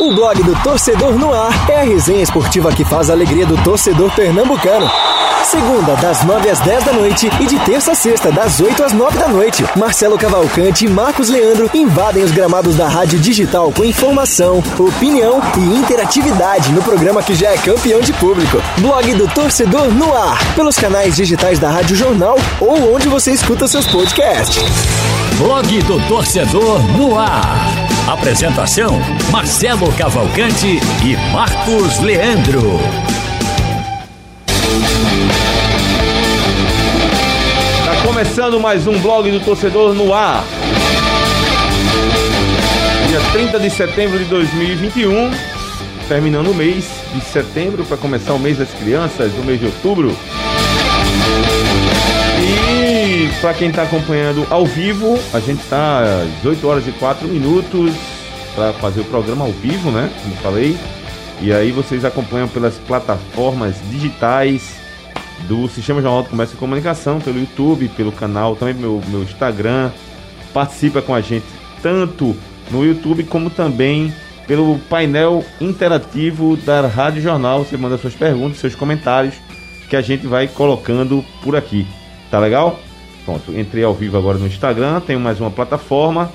O blog do Torcedor no Ar é a resenha esportiva que faz a alegria do torcedor pernambucano. Segunda, das 9 às 10 da noite e de terça a sexta, das 8 às 9 da noite. Marcelo Cavalcante e Marcos Leandro invadem os gramados da Rádio Digital com informação, opinião e interatividade no programa que já é campeão de público. Blog do Torcedor no Ar, pelos canais digitais da Rádio Jornal ou onde você escuta seus podcasts. Blog do Torcedor no Ar. Apresentação: Marcelo Cavalcante e Marcos Leandro. Começando mais um blog do torcedor no ar. Dia 30 de setembro de 2021, terminando o mês de setembro para começar o mês das crianças, o mês de outubro. E para quem está acompanhando ao vivo, a gente está às 18 horas e 4 minutos para fazer o programa ao vivo, né? Como falei. E aí vocês acompanham pelas plataformas digitais do Sistema Jornal de Comércio e Comunicação, pelo YouTube, pelo canal, também meu, meu Instagram. Participa com a gente tanto no YouTube como também pelo painel interativo da Rádio Jornal. Você manda suas perguntas, seus comentários, que a gente vai colocando por aqui. Tá legal? Pronto, entrei ao vivo agora no Instagram, tenho mais uma plataforma.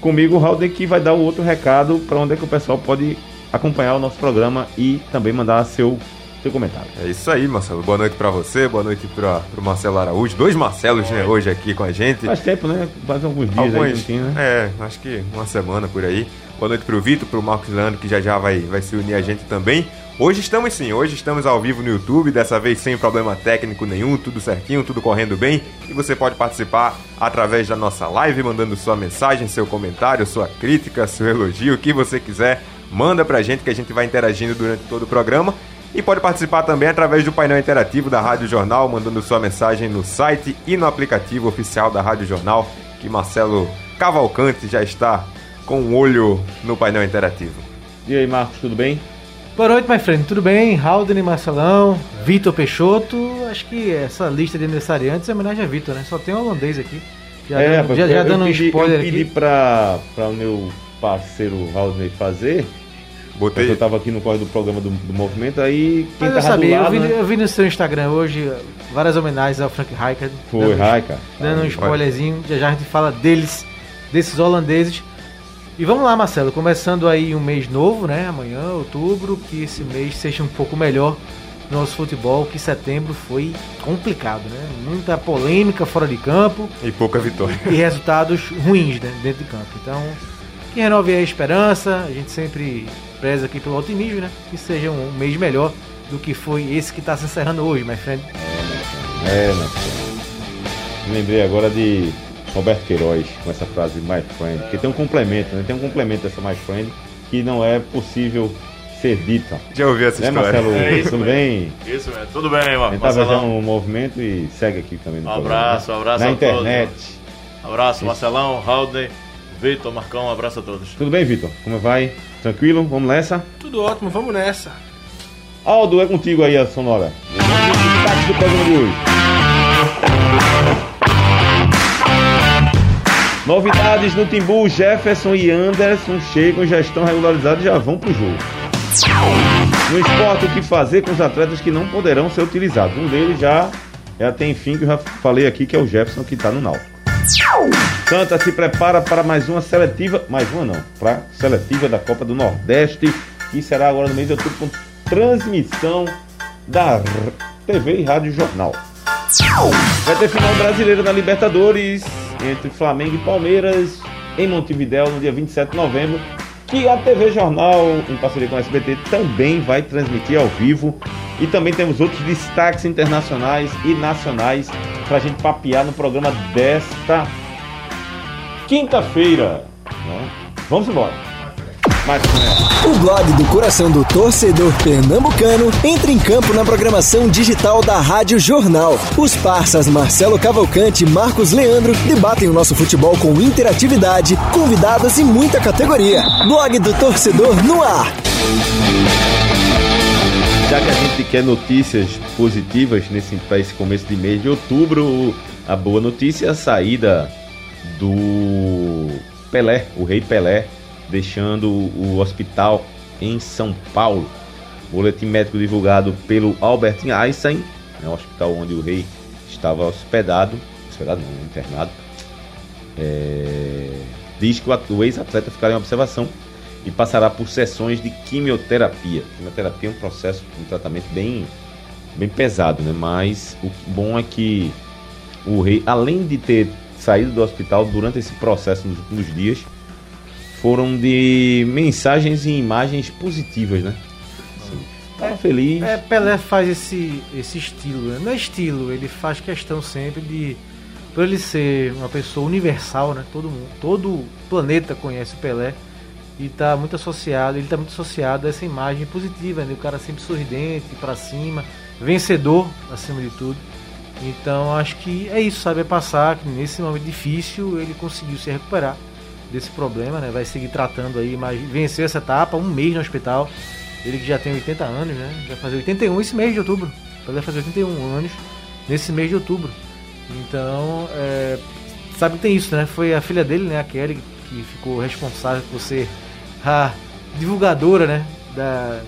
Comigo, o Raul, que vai dar o outro recado para onde é que o pessoal pode acompanhar o nosso programa e também mandar seu, seu comentário. É isso aí, Marcelo. Boa noite para você, boa noite para o Marcelo Araújo. Dois Marcelos, né, hoje aqui com a gente. Faz tempo, né? Faz alguns dias Alguns, aí, né? É, acho que uma semana por aí. Boa noite pro Vitor, pro Marcos Leandro, que já já vai, vai se unir a gente também. Hoje estamos sim, hoje estamos ao vivo no YouTube, dessa vez sem problema técnico nenhum, tudo certinho, tudo correndo bem. E você pode participar através da nossa live, mandando sua mensagem, seu comentário, sua crítica, seu elogio, o que você quiser. Manda pra gente que a gente vai interagindo durante todo o programa. E pode participar também através do painel interativo da Rádio Jornal, mandando sua mensagem no site e no aplicativo oficial da Rádio Jornal, que Marcelo Cavalcante já está com um olho no painel interativo. E aí, Marcos, tudo bem? Boa noite, my friend. Tudo bem? Haldane Marcelão, Vitor Peixoto. Acho que essa lista de aniversariantes é homenagem a Vitor, né? Só tem um holandês aqui. Já, é, dando, já, já dando um pedi, spoiler Eu pedi aqui. pra, pra o meu parceiro Raul fazer, Botei. eu tava aqui no corre do programa do, do movimento, aí quem Mas eu sabia, eu lado, vi, né? eu vi no seu Instagram hoje várias homenagens ao Frank Rijkaard. Foi, dando, Raika. Dando um spoilerzinho, já já a gente fala deles, desses holandeses. E vamos lá, Marcelo, começando aí um mês novo, né? Amanhã, outubro, que esse mês seja um pouco melhor no nosso futebol, que setembro foi complicado, né? Muita polêmica fora de campo E pouca vitória. e resultados ruins né, dentro de campo. Então, que renove a esperança, a gente sempre preza aqui pelo otimismo, né? Que seja um mês melhor do que foi esse que está se encerrando hoje, my friend. É, né? Me lembrei agora de Roberto Queiroz com essa frase My Friend, porque tem um complemento, né? Tem um complemento dessa My Friend que não é possível ser dita. Já ouvi essa Né, história. Marcelo? É isso Tudo bem? Isso mesmo. Tudo bem, mano. fazendo Marcelão. um movimento e segue aqui também no Um programa, abraço, né? um abraço Na a internet. Abraço, Marcelão, Haldney, Vitor, Marcão, um abraço a todos. Tudo bem, Vitor? Como vai? Tranquilo? Vamos nessa? Tudo ótimo, vamos nessa. Aldo, é contigo aí a sonora. Destaque do programa de hoje. Novidades no Timbu, Jefferson e Anderson chegam, já estão regularizados e já vão pro jogo. No esporte, o que fazer com os atletas que não poderão ser utilizados? Um deles já, já tem fim, que eu já falei aqui, que é o Jefferson, que está no Náutico. Santa se prepara para mais uma seletiva, mais uma não, para seletiva da Copa do Nordeste, que será agora no mês de outubro com transmissão da TV e Rádio Jornal. Vai ter final brasileira na Libertadores entre Flamengo e Palmeiras em Montevidéu no dia 27 de novembro, que a TV Jornal, em parceria com a SBT, também vai transmitir ao vivo. E também temos outros destaques internacionais e nacionais para a gente papear no programa desta quinta-feira. né? Vamos embora. O blog do coração do torcedor pernambucano entra em campo na programação digital da Rádio Jornal. Os parças Marcelo Cavalcante e Marcos Leandro debatem o nosso futebol com interatividade, convidados e muita categoria. Blog do torcedor no ar. Já que a gente quer notícias positivas nesse, para esse começo de mês de outubro, a boa notícia é a saída do Pelé, o rei Pelé, deixando o hospital em São Paulo. Boletim médico divulgado pelo Albert Einstein, né, o hospital onde o rei estava hospedado, hospedado não, internado, é, diz que o o ex-atleta ficará em observação e passará por sessões de quimioterapia. Quimioterapia é um processo, um tratamento bem, bem pesado, né? Mas o bom é que o rei, além de ter saído do hospital durante esse processo nos últimos dias, foram de mensagens e imagens positivas, né? Assim, Tava feliz. É, Pelé faz esse, esse estilo, né? não é estilo, ele faz questão sempre de, por ele ser uma pessoa universal, né? Todo mundo, todo planeta conhece o Pelé e tá muito associado, ele tá muito associado a essa imagem positiva, né? O cara sempre sorridente, pra cima, vencedor acima de tudo. Então acho que é isso, sabe? É passar que nesse momento difícil ele conseguiu se recuperar desse problema, né? Vai seguir tratando aí, mas venceu essa etapa, um mês no hospital. Ele que já tem 80 anos, né? Vai fazer 81 esse mês de outubro. Vai fazer 81 anos nesse mês de outubro. Então, é, sabe que tem isso, né? Foi a filha dele, né? A Kelly, que ficou responsável por ser a divulgadora, né? Da,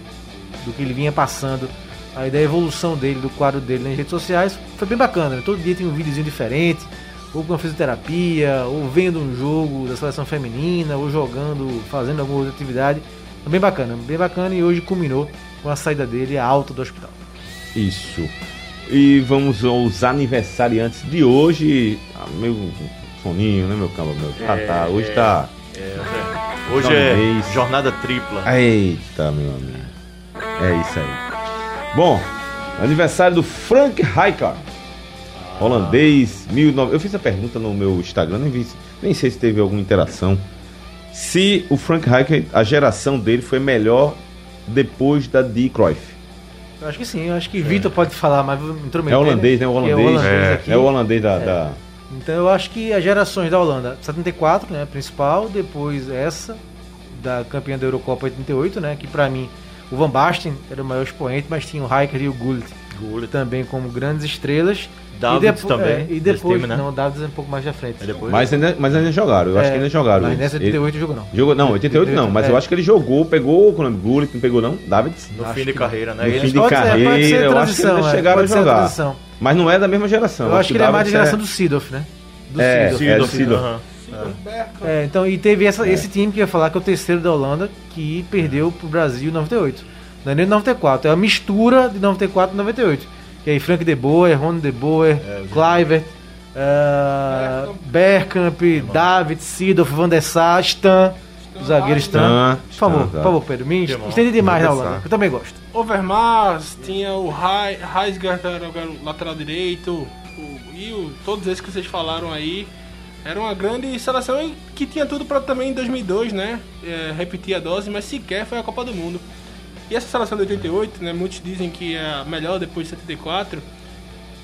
do que ele vinha passando. Aí da evolução dele, do quadro dele nas redes sociais. Foi bem bacana, né? Todo dia tem um videozinho diferente. Ou com a fisioterapia, ou vendo um jogo da seleção feminina, ou jogando, fazendo alguma outra atividade. É bem bacana, bem bacana e hoje culminou com a saída dele à alta do hospital. Isso. E vamos aos aniversariantes de hoje. Ah, meu soninho, né, meu cama? Meu? Ah, tá. Hoje tá. É, é. Hoje é jornada tripla. Eita, meu amigo. É isso aí. Bom, aniversário do Frank Rijkaard. Holandês, 19... Eu fiz a pergunta no meu Instagram, nem, vi, nem sei se teve alguma interação. Se o Frank Rijkaard, a geração dele foi melhor depois da de Cruyff. Eu acho que sim, eu acho que Vitor pode falar, mas entrou É holandês, né? O Que é holandês. holandês É, aqui. é o holandês da... da- Então eu acho que as gerações da Holanda, 74, né, principal, depois essa da campeã da Eurocopa 88, né, que pra mim o Van Basten era o maior expoente, mas tinha o Rijkaard e o Gullit Gullit. também como grandes estrelas. Davids e também, é, e depois, time, né? não, o Davids é um pouco mais à frente. Aí depois- Mas, ainda, mas ainda jogaram, eu acho É, que ainda jogaram. Mas eles. nessa Ele- 88 jogou não. Jogou, não, 88 não, mas é. eu acho que ele jogou, pegou o Columbus Gullit, não pegou não? Davids? No Acho fim de que carreira, né? No fim de carreira, eu acho que eles é, chegaram a jogar. Mas não é da mesma geração. Eu acho que ele é mais da geração do Sidoff, né? Do É, é. É, então, e teve essa- esse time que eu ia falar, que é o terceiro da Holanda, que perdeu pro Brasil em 98. Não é nem 94, é a mistura de 94 e 98. Que aí Frank de Boer, Ron de Boer, Clivert, uh, Bergkamp, David, Seedorf, Van der Sar, Stan, o zagueiro Stan. Stan, Por favor, Stan, por tá. favor, Pedro, me estende demais na Holanda, eu também gosto. Overmars, tinha o Heisgard, que era o lateral direito, o- e o- todos esses que vocês falaram aí. Era uma grande seleção e que tinha tudo para também em 2002, né? é, repetir a dose, mas sequer foi a Copa do Mundo. E essa seleção de 88, né? Muitos dizem que é a melhor depois de 74.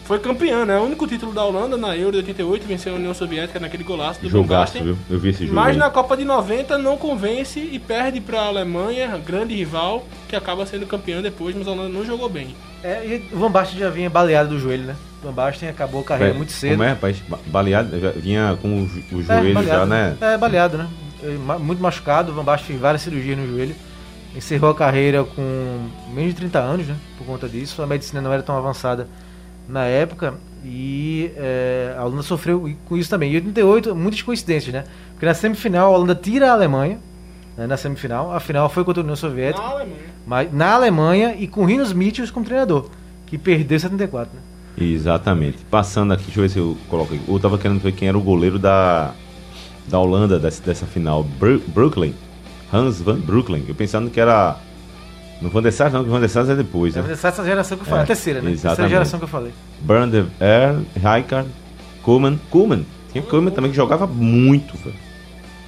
Foi campeã, né? O único título da Holanda na Euro de 88 venceu a União Soviética naquele golaço do Van Jogaço, viu? Eu vi esse jogo. Mas aí. na Copa de 90 não convence e perde para a Alemanha, grande rival, que acaba sendo campeã depois, mas a Holanda não jogou bem. É, e o Van Basten já vinha baleado do joelho, né? O Van Basten acabou a carreira É, muito cedo. Como é, rapaz? Ba- Baleado, já vinha com o, jo- o É, joelho baleado, já, né? É, baleado, né? Muito machucado, o Van Basten fez várias cirurgias no joelho. Encerrou a carreira com menos de 30 anos, né? Por conta disso. A medicina não era tão avançada na época. E é, a Holanda sofreu com isso também. Em 88, muitas coincidências, né? Porque na semifinal a Holanda tira a Alemanha. né, na semifinal. A final foi contra a União Soviética. Na Alemanha. Mas na Alemanha e com Rinos Mitchell como treinador. Que perdeu em 74, né? Exatamente. Passando aqui, deixa eu ver se eu coloco aqui. Eu tava querendo ver quem era o goleiro da, da Holanda dessa, dessa final. Bru Brooklyn. Hans van Brooklyn. Eu pensando que era. No Van der Sar, não, que o Van der Sar é depois, né? Essa essa geração que eu falei. É, a terceira, né? Terceira exatamente. geração que eu falei. The Air, Rijkaard, Koeman. Koeman. Tinha Koeman também que jogava muito, velho.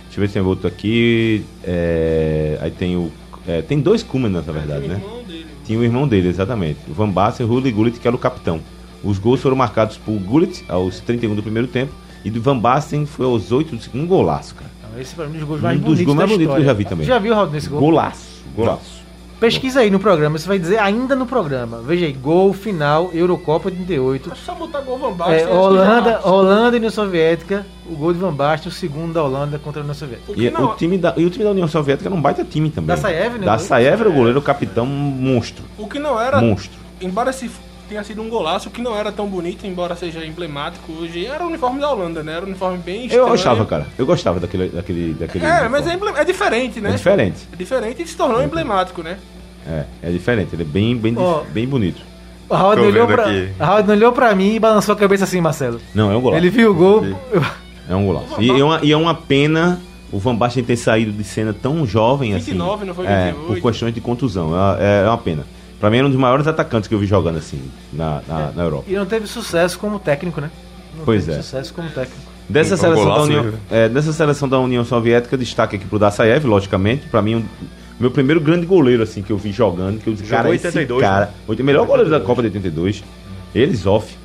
Deixa eu ver se tem outro aqui. É, aí tem o. é, tem dois Koeman, na verdade, O né? irmão dele. Tinha o irmão dele, exatamente. O Van Basten, Rudi Gullit, que era o capitão. Os gols foram marcados por Gullit aos 31 do primeiro tempo. E do Van Basten foi aos 8 do segundo. Um golaço, cara. Esse pra mim é um dos gols Um mais dos bonitos gols mais bonitos que eu já vi também. Já viu, Raul, nesse gol? Golaço, golaço. Pesquisa aí no programa, você vai dizer ainda no programa. Veja aí, gol final, Eurocopa 88. É só botar gol Van Basten. É, Holanda, Holanda e União Soviética, o gol de Van Basten, o segundo da Holanda contra a União Soviética. E não- o, time da, e o time da União Soviética era um baita time também. Da Saev, né? Da Saev era o goleiro, o capitão monstro. O que não era, Monstro. embora esse tenha sido um golaço, que não era tão bonito, embora seja emblemático hoje, era o uniforme da Holanda, né? Era um uniforme bem estranho. Eu gostava, cara. Eu gostava daquele. daquele, daquele É, mas é, uniforme. emble- é diferente, né? É diferente. É diferente e se tornou emblemático, né? É, é diferente. Ele é bem, bem, Ó. bem bonito. O Howard Tô olhou, pra, olhou pra mim e balançou a cabeça assim, Marcelo. Não, é um golaço. Ele viu o gol. É um golaço. E é uma, e é uma pena o Van Basten ter saído de cena tão jovem 29, assim. não foi É, 28? por questões de contusão. É, é uma pena. Pra mim, era um dos maiores atacantes que eu vi jogando assim na, na, na Europa. E não teve sucesso como técnico, né? Não Pois teve é. sucesso como técnico. Dessa Um seleção, da União, né? é, dessa seleção da União Soviética, destaque aqui pro Dassaev, logicamente. Pra mim, um, meu primeiro grande goleiro assim que eu vi jogando, que eu disse, cara, 82, esse cara, né? o melhor goleiro da Copa de 82, ele, Zoff.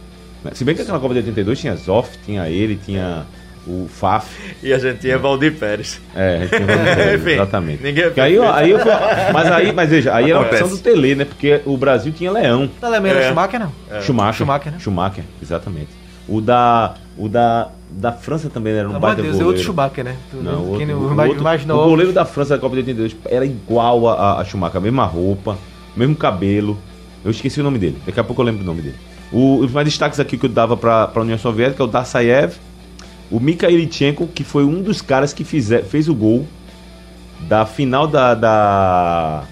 Se bem que aquela Copa de 82 tinha Zoff, tinha ele, tinha o Faf. E a gente tinha Valdir Pérez. É, a gente tinha o Valdir Enfim, exatamente. ninguém é aí, aí eu mas aí, mas veja, aí era a opção do Tele, né? Porque o Brasil tinha Leão. Tá lembrando É. Schumacher, não? Schumacher. Schumacher, né? Schumacher, exatamente. O da, o da, da França também era um amor baita de Deus, é goleiro. outro Schumacher, né? Tu- Não, o, quem outro, não- o, mais, outro- mais o novo. goleiro da França da Copa de 82 era igual a, a Schumacher, a mesma roupa, mesmo cabelo. Eu esqueci o nome dele, daqui a pouco eu lembro o nome dele. O, os mais destaques aqui que eu dava para a União Soviética é o Dassaev, o Mikhailichenko, que foi um dos caras que fizer, fez o gol da final da, da-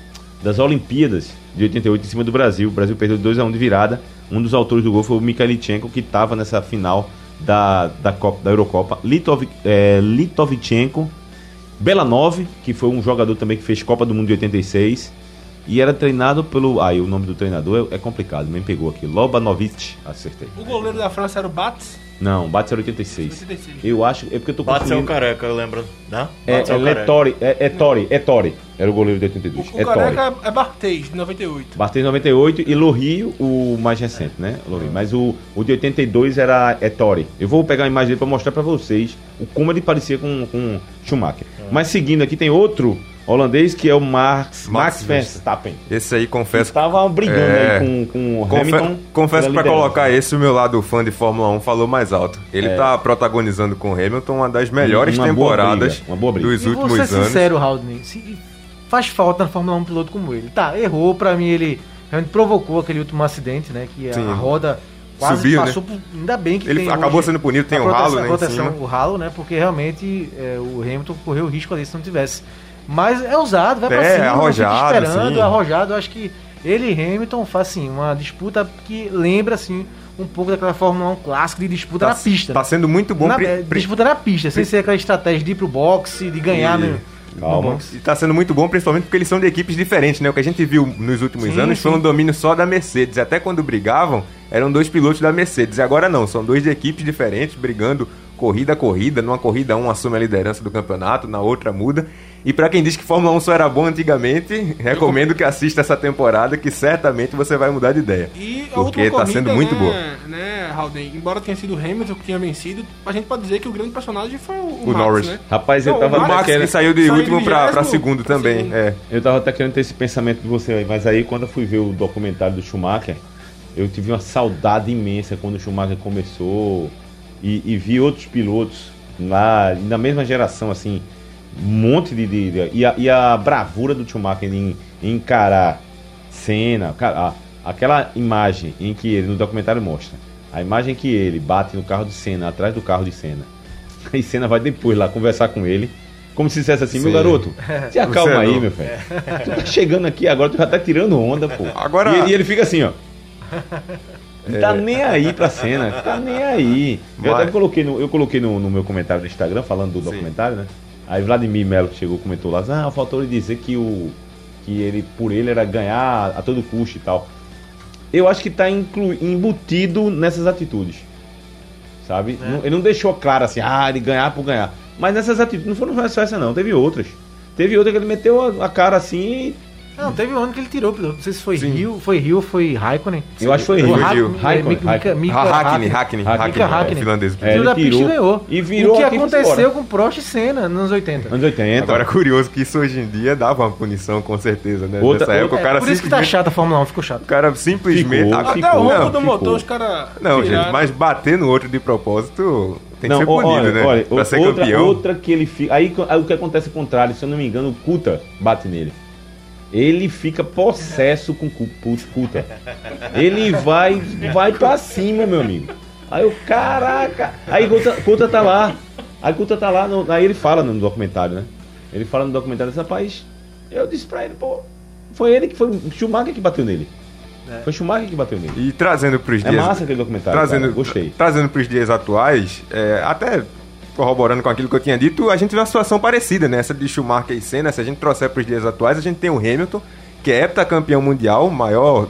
das Olimpíadas de 88 em cima do Brasil. O Brasil perdeu 2 a 1 de virada. Um dos autores do gol foi o Mikhailichenko, que estava nessa final da, da, Copa, da Eurocopa. Litov, é, Litovchenko, Belanov, que foi um jogador também que fez Copa do Mundo de 86. E era treinado pelo. Ah, e o nome do treinador é, é complicado, me pegou aqui. Lobanovic, acertei. O goleiro da França era o Bates, Não, Bates era 86. 86. Eu acho. É porque eu tô Bate é o confundindo. careca, eu lembro. Não? É, é, o careca. Letori, é, é Tori, é Tori. Era o goleiro de 82. O, é o Tori. careca é Barthez, de 98. Barthez 98 e Lohio, o mais recente, né? Lohio. Mas o, o de 82 era Ettore. Eu vou pegar a imagem dele pra mostrar pra vocês o como ele parecia com, com Schumacher. Mas seguindo aqui tem outro holandês que é o Max, Max, Max Verstappen. Esse aí confesso que Estava brigando É. aí com, com o Confe- Hamilton. confesso liderança. colocar esse, o meu lado fã de Fórmula 1 falou mais alto. Ele É. tá protagonizando com o Hamilton uma das melhores Uma boa temporadas briga, uma boa briga. dos E vou últimos ser anos. sincero, Haldane, se faz falta na Fórmula 1 um piloto como ele. Tá, errou, pra mim ele realmente provocou aquele último acidente, né? Que Sim. a roda quase Subiu, né? passou por. Ainda bem que Ele tem acabou hoje sendo punido, tem o proteção- ralo, né, proteção, cima. o ralo, né? Porque realmente é, o Hamilton correu o risco ali se não tivesse. Mas é ousado, vai pra É, cima, arrojado, esperando, sim. arrojado. Eu acho que ele e Hamilton fazem assim, uma disputa que lembra assim um pouco daquela Fórmula 1 clássica de disputa Tá, na pista. tá sendo muito bom. Na- pri- é, pri- disputa na pista, sem ser aquela estratégia de ir pro boxe, de ganhar E- no, Calma. E tá sendo muito bom, principalmente porque eles são de equipes diferentes, né? O que a gente viu nos últimos Sim, anos foi sim. um domínio só da Mercedes. Até quando brigavam, eram dois pilotos da Mercedes. E agora não, são dois de equipes diferentes, brigando corrida a corrida. Numa corrida, um assume a liderança do campeonato, na outra muda. E pra quem diz que Fórmula 1 só era bom antigamente, recomendo que assista essa temporada, que certamente você vai mudar de ideia. E a Porque última tá sendo muito né, boa. né, Halden, embora tenha sido o Hamilton que tinha vencido, a gente pode dizer que o grande personagem foi o, o, Max, Norris. né? Rapaz, eu Não, tava o Max querendo- que saiu de Saiu último vigésimo segundo pra também. segundo. É. Eu tava até querendo ter esse pensamento de você aí, mas aí quando eu fui ver o documentário do Schumacher, eu tive uma saudade imensa quando o Schumacher começou e, e vi outros pilotos lá, na mesma geração, assim, um monte de. de- de- e, a, e a bravura do Schumacher em, em encarar cena, cara, a- aquela imagem em que ele, no documentário mostra, a imagem que ele bate no carro de cena, atrás do carro de cena, e cena vai depois lá conversar com ele. Como se dissesse assim, meu Sim. garoto, se acalma é aí, meu velho. Tu tá chegando aqui agora, tu já tá tirando onda, pô. Agora- E, ele- e ele fica assim, ó. Não tá nem aí pra cena, tá nem aí. Eu Mas- até coloquei, no, eu coloquei no, no meu comentário do Instagram, falando do Sim. documentário, né? Aí Vladimir Melo que chegou comentou lá, ah, faltou ele dizer que o que ele por ele era ganhar a todo custo e tal. Eu acho que tá inclu, embutido nessas atitudes. Sabe? Não- ele não deixou claro assim, ah, ele ganhar por ganhar. Mas nessas atitudes, não foram só essa não, teve outras. Teve outra que ele meteu a, a cara assim Não, teve um ano que ele tirou o piloto. Não sei se foi Rio, foi Rio ou foi Raikkonen. Eu acho que foi Rio. Rio. é, Raikkonen, Hackney, Hakkinen. Hackney, Hakkinen, Hackney, Hakkinen. é, finlandês. É, ele tirou e ganhou. e virou o que aconteceu com Prost e Senna nos anos 80. Anos 80. Agora é curioso que isso hoje em dia dava uma punição, com certeza, né? Outra- Nessa época, É, o cara por isso que tá chata a Fórmula 1, ficou chato. O cara simplesmente. Até o ronco do motor, os caras. Não, gente, mas bater no outro de propósito tem que Não, ser ó, punido, olha, né? olha, pra ser outra, campeão. outra que ele fica. Aí, aí o que acontece é o contrário, se eu não me engano, o Kuta bate nele. Ele fica possesso com o Kuta. Ele vai, vai pra cima, meu amigo. Aí o caraca. Aí Kuta, Kuta tá lá. Aí Kuta tá lá. no- aí ele fala no documentário, né? Ele fala no documentário desse rapaz. Eu disse pra ele, pô. Foi ele que foi o Schumacher que bateu nele. Foi Schumacher que bateu nele. E trazendo pros É dias. massa aquele documentário. trazendo, cara, Gostei. Trazendo pros dias atuais, é, até corroborando com aquilo que eu tinha dito, a gente vê uma situação parecida, né? Essa de Schumacher e Senna, se a gente trouxer pros dias atuais, a gente tem o Hamilton, que é heptacampeão mundial, maior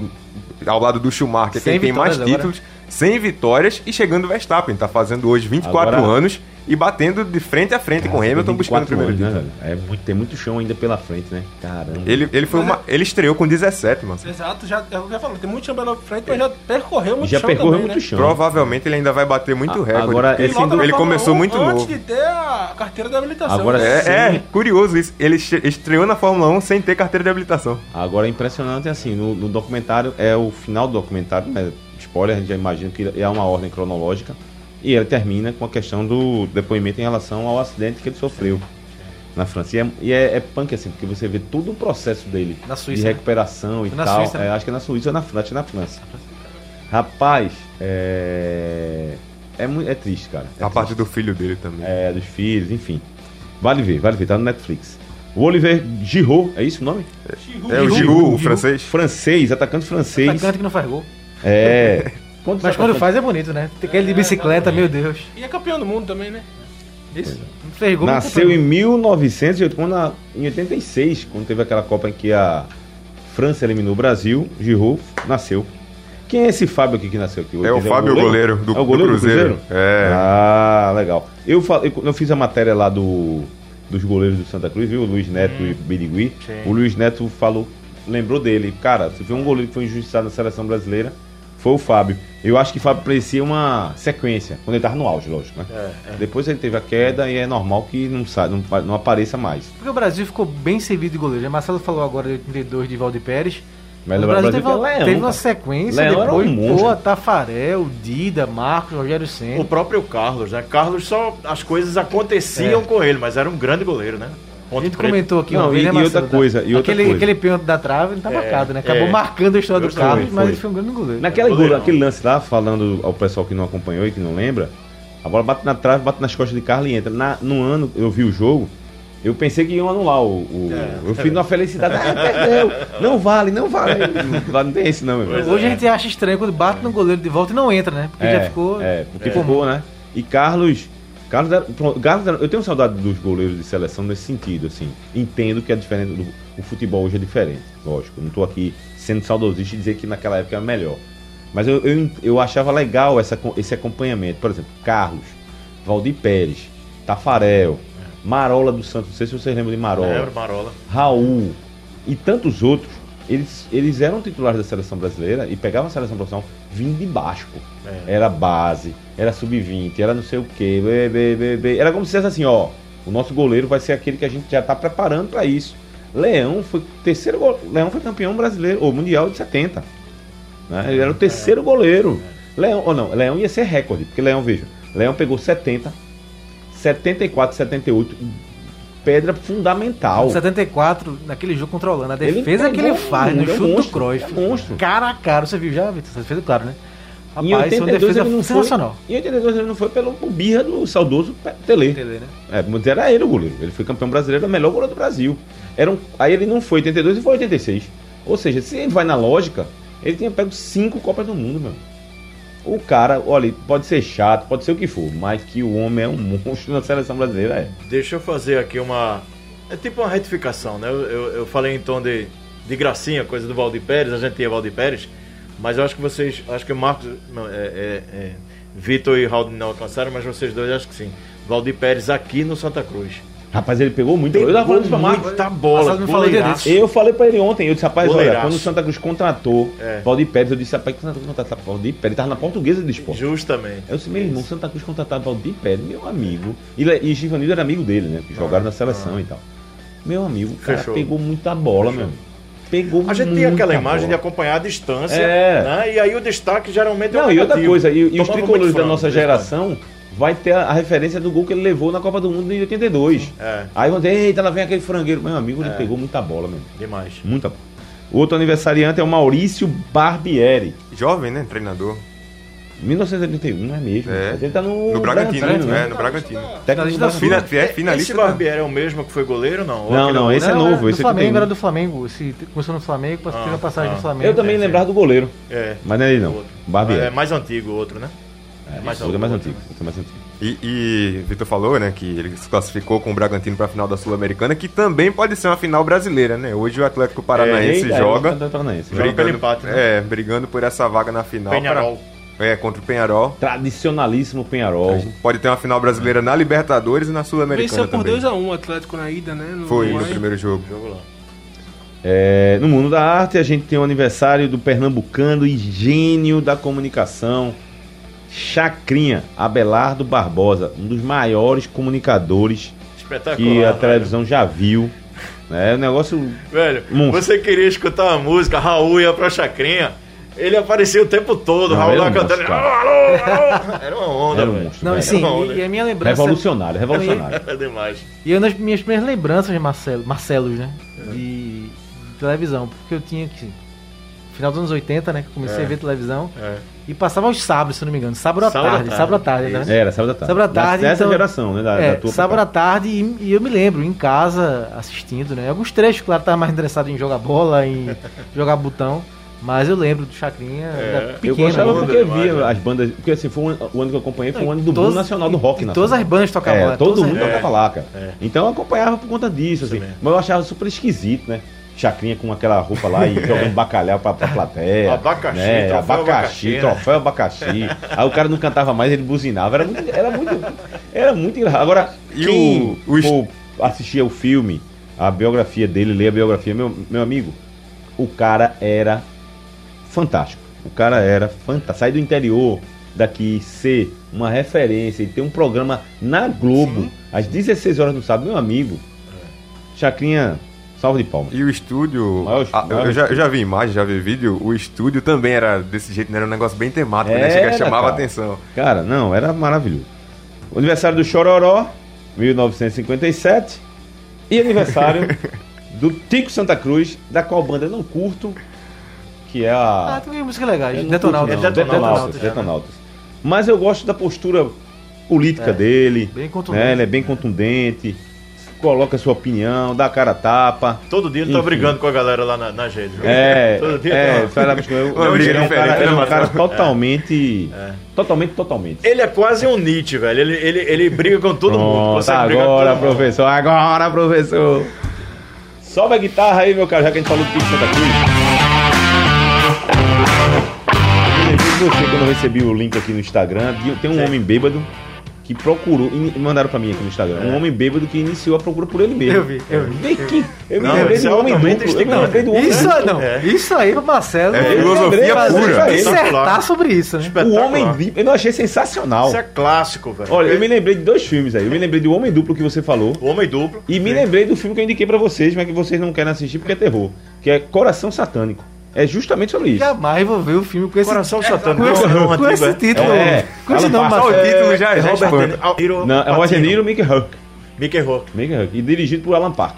ao lado do Schumacher, Sem quem tem mais vitórias agora. 100 vitórias, e chegando o Verstappen, tá fazendo hoje 24 Agora- anos e batendo de frente a frente com o Hamilton, buscando o 24 primeiro anos, título. né? É muito, tem muito chão ainda pela frente, né? Caramba. Ele, ele, foi uma, ele estreou com 17, mano. Exato, já, é o que eu falo, tem muito chão pela frente, mas já percorreu muito já chão percorreu também, muito né? chão. Provavelmente ele ainda vai bater muito A- recorde. agora, é ele, sem ele começou 1 muito antes novo. de ter a carteira de habilitação. Agora, né? É, é, curioso isso. Ele estreou na Fórmula 1 sem ter carteira de habilitação. Agora é impressionante assim, no, no documentário, é o final do documentário, né? Spoiler, a gente já imagina que é uma ordem cronológica. E ele termina com a questão do depoimento em relação ao acidente que ele sofreu na França. E é, e é, é punk assim, porque você vê todo o processo dele Na Suíça, de né? recuperação e Foi na tal. Suíça, né? É, acho que é na Suíça ou na França, é na França. Rapaz, é. É, muito, é triste, cara. É a triste. parte do filho dele também. É, dos filhos, enfim. Vale ver, vale ver, tá no Netflix. O Oliver Giroud, é isso o nome? É o Giroud, o francês. Francês, atacante francês. Atacante que não faz gol. É. Quantos Mas quando atacantes- faz é bonito, né? Tem aquele de bicicleta, meu Deus. E é campeão do mundo também, né? Isso. Não fez gol. Nasceu em 1980, quando a- em 86, quando teve aquela Copa em que a França eliminou o Brasil, Giroud nasceu. Quem é esse Fábio aqui que nasceu aqui? É o dizer, Fábio, o goleiro do- é o goleiro do Cruzeiro. É. Ah, legal. Eu, falei, eu fiz a matéria lá do, dos goleiros do Santa Cruz, viu? O Luiz Neto e Birigui. O Luiz Neto falou, lembrou dele. Cara, se viu um goleiro que foi injustiçado na seleção brasileira, foi o Fábio. Eu acho que o Fábio parecia uma sequência, quando ele tava no auge, lógico, né? Depois ele teve a queda e é normal que não, sa- não, não apareça mais. Porque o Brasil ficou bem servido de goleiro. né? Marcelo falou agora de 82 de Valde Pérez. Mas o lembra, Brasil, o Brasil teve, uma, tem Leão, teve uma sequência Leão era um depois, pô, Tafarel, Dida, Marcos, Rogério O Senna. próprio Carlos, né? Carlos só. As coisas aconteciam com ele, mas era um grande goleiro, né? A Ponto gente preto. comentou aqui Não, uma vez, e- né, e outra coisa, e outra aquele, coisa. aquele pênalti da trave ele tá marcado, né? Acabou é. marcando a história do Carlos, mas ele foi um grande goleiro. Naquela Goleirão. gol, aquele lance lá, falando ao pessoal que não acompanhou e que não lembra, a bola bate na trave, bate nas costas de Carlos e entra. Na, no ano, eu vi o jogo, eu pensei que iam anular o. o- É. Eu fiz numa felicidade, ah, perdeu. Não vale, não vale. Não, vale, não tem esse não, meu irmão. Hoje a gente acha estranho quando bate no goleiro de volta e não entra, né? Porque já ficou. É, porque ficou, né? E Carlos. Carlos, Carlos eu tenho saudade dos goleiros de seleção nesse sentido, assim. Entendo que é diferente do o futebol hoje é diferente, lógico. Não tô aqui sendo saudosista e dizer que naquela época era melhor. Mas eu, eu, eu achava legal essa, esse acompanhamento. Por exemplo, Carlos, Valdir Pérez, Tafarel, Marola do Santos, não sei se vocês lembram de Marola. Lembro, Marola. Raul e tantos outros, eles, eles eram titulares da seleção brasileira e pegavam a seleção profissional vindo de baixo. pô. Era base, era sub-20, era não sei o quê. bê, bê, bê, bê. Era como se fosse assim, ó. O nosso goleiro vai ser aquele que a gente já está preparando para isso. Leão foi terceiro gol- Leão foi campeão brasileiro, ou mundial de 70. né? Ele era o terceiro goleiro. Leão, ou não, Leão ia ser recorde, porque Leão, veja, Leão pegou 70, 74, 78, pedra fundamental. 74, naquele jogo controlando. A Ele defesa que ele faz no um, é chute do monstro, Cruyff. é monstro. Cara a cara, você viu já, Vitor? Você fez claro, né? Em Rapaz, uma 82 defesa ele não sensacional. foi. Em 82 ele não foi pelo birra do saudoso Tele. Tele, né? É, mas era ele o goleiro. Ele foi campeão brasileiro, o melhor goleiro do Brasil. Era um, aí ele não foi 82 e foi 86. Ou seja, se ele vai na lógica, ele tinha pego cinco Copas do Mundo, meu. O cara, olha, pode ser chato, pode ser o que for, mas que o homem é um monstro na seleção brasileira, é. Deixa eu fazer aqui uma. É tipo uma retificação, né? Eu, eu, eu falei em tom de, de gracinha, coisa do Valdir Pérez, a gente tinha Valdir Pérez, mas eu acho que vocês. Acho que o Marcos. Não, é, é, é, Vitor e Raul não alcançaram, mas vocês dois acho que sim. Valdir Pérez aqui no Santa Cruz. Rapaz, ele pegou muito. eu tava falando isso pra Marcos. muita bola. Me falou. Eu falei pra ele ontem, eu disse, rapaz, olha, Goleiraço. quando o Santa Cruz contratou É. Valdir Pérez, eu disse, rapaz, que o Santa Cruz contratou Valdir Pérez, ele tava na portuguesa do esporte. Justamente. Eu disse, meu irmão, Santa Cruz contratado Valdir Pérez, meu amigo. E, e Givanildo era amigo dele, né? Jogaram na seleção e tal. Meu amigo, o cara Fechou. pegou muita bola, meu amigo. Pegou A gente tem aquela imagem de bola. acompanhar a distância, É. né? E aí o destaque geralmente é Não, e outra coisa, e, e os Tomava tricolores da nossa eles tomam. Vai ter a, a referência do gol que ele levou na Copa do Mundo em 82. É. Aí vão dizer, eita, lá vem aquele frangueiro. Meu amigo, ele É. pegou muita bola, meu. Demais. Muita bola. O outro aniversariante é o Maurício Barbieri. Jovem, né? Treinador. 1981, não é mesmo? É. Ele tá no, No Bragantino, Bragantino, né? No Bragantino. Técnico da. Fina, é, Esse finalista. da- Barbieri é o mesmo que foi goleiro, não? Ou Não, não, esse é novo, do esse Flamengo, 81. era do Flamengo. Esse, começou no Flamengo, passou teve uma passagem ah. no Flamengo. Eu também lembrava do goleiro, É. mas não é ele não. Barbieri. É mais antigo o outro, né? É, mais outro é mais antigo. é mais antigo. E, e Vitor falou, né, que ele se classificou com o Bragantino para a final da Sul-Americana, que também pode ser uma final brasileira, né? Hoje o Atlético Paranaense Eita, joga, é o Paranaense. Joga pelo empate, né? é, brigando por essa vaga na final. Penharol. pra- é, contra o Penharol. Tradicionalíssimo Penharol. pode ter uma final brasileira na Libertadores e na Sul-Americana Venceu por também. 2x1 o Atlético na ida, né? No Foi no Uruguai. primeiro jogo. Jogo lá. É, no mundo da arte, a gente tem o aniversário do pernambucano e gênio da comunicação, Chacrinha Abelardo Barbosa, um dos maiores comunicadores que a velho. televisão já viu. É um negócio. Velho, Monstro. você queria escutar uma música, Raul ia pra Chacrinha. Ele aparecia o tempo todo, Não, Raul era lá um cantando. Alô, alô. Era uma onda, Era um velho. monstro. Não, velho. e sim, Era uma onda. e, e a minha lembrança. Revolucionário, revolucionário. É demais. E uma das minhas primeiras lembranças de Marcelo, Marcelos, né? De televisão, porque eu tinha que. Final dos anos 80, né? Que eu comecei É. a ver televisão. É. E passava aos sábados, se eu não me engano. Sábado à Sábado tarde. tarde, Sábado à tarde, né? Era, sábado à tarde. Sábado à tarde, Dessa então- geração, né? Da, É, da tua sábado à tarde e, e eu me lembro, em casa, assistindo, né? Alguns trechos, claro, tava mais interessado em jogar bola, em jogar botão. Mas eu lembro do Chacrinha, É. era Eu gostava né? porque demais, via né? as bandas. Porque assim, foi um o ano que eu acompanhei foi o ano do boom nacional do rock e nacional. Todas as bandas tocavam É, lá. todo todas as mundo tocava lá, cara. É. Então eu acompanhava por conta disso, assim. Mas eu achava super esquisito, né? Chacrinha com aquela roupa lá e jogando bacalhau pra, pra plateia. Abacaxi, né? troféu abacaxi, abacaxi, né? troféu abacaxi. Aí o cara não cantava mais, ele buzinava. Era muito, era muito, era muito engraçado. Agora, E quem o- o assistir ao filme, a biografia dele, ler a biografia, meu, meu amigo, o cara era fantástico. O cara era fantástico. Sair do interior daqui, ser uma referência e ter um programa na Globo, às 16 horas do sábado, meu amigo. Chacrinha, salve de palmas. E o estúdio. Maior- ah, eu, maior já, eu já vi imagem, já vi vídeo. O estúdio também era desse jeito, né? Era um negócio bem temático, né? Chega, Era, chamava cara. atenção. Cara, não, era maravilhoso. O aniversário do Chororó, 1957. E aniversário do Tico Santa Cruz, da qual banda eu não curto, que é Ah, a. tem música. Eu não Detonautas. Detonautas, né? Detonautas. Mas eu gosto da postura política É, dele. bem contundente. né? Ele é bem contundente, coloca sua opinião, dá a cara a tapa. Todo dia ele tá Enfim. brigando com a galera lá na, nas redes. É, Todo dia é, tá- fala, eu- Uma eu- briga ele é um cara, ele é um né, cara totalmente, totalmente, totalmente. Ele é quase um Nietzsche, velho. Ele, ele, ele briga com todo mundo. Pronto, brigar com agora, todo mundo. professor, agora, professor. Sobe a guitarra aí, meu cara, já que a gente falou do Tico Santa Cruz. Eu lembrei de você quando eu recebi o link aqui no Instagram. Tem um homem bêbado que procurou, e mandaram pra mim aqui no Instagram, um homem bêbado que iniciou a procura por ele mesmo. Eu vi, eu vi. Vem aqui. Eu me Não, lembrei do é homem duplo. Eu me lembrei do homem Isso, duplo. não, É. isso aí Marcelo. É filosofia pura. Dissertar sobre isso, né? O homem duplo, eu achei sensacional. Isso é clássico, velho. Olha, eu me lembrei de dois filmes aí. Eu me lembrei do Homem Duplo que você falou. O Homem Duplo. E me lembrei do filme que eu indiquei pra vocês, mas que vocês não querem assistir porque é terror. Que é Coração Satânico. É justamente sobre isso. Jamais vou ver o filme com esse, Coração Satânico. com esse, com antigo, esse título. É, com esse nome, o título já, É Robert Niro. Não, é o Roger Niro e Mickey Huck. Mickey Rourke. Mickey Huck. E dirigido por Alan Park.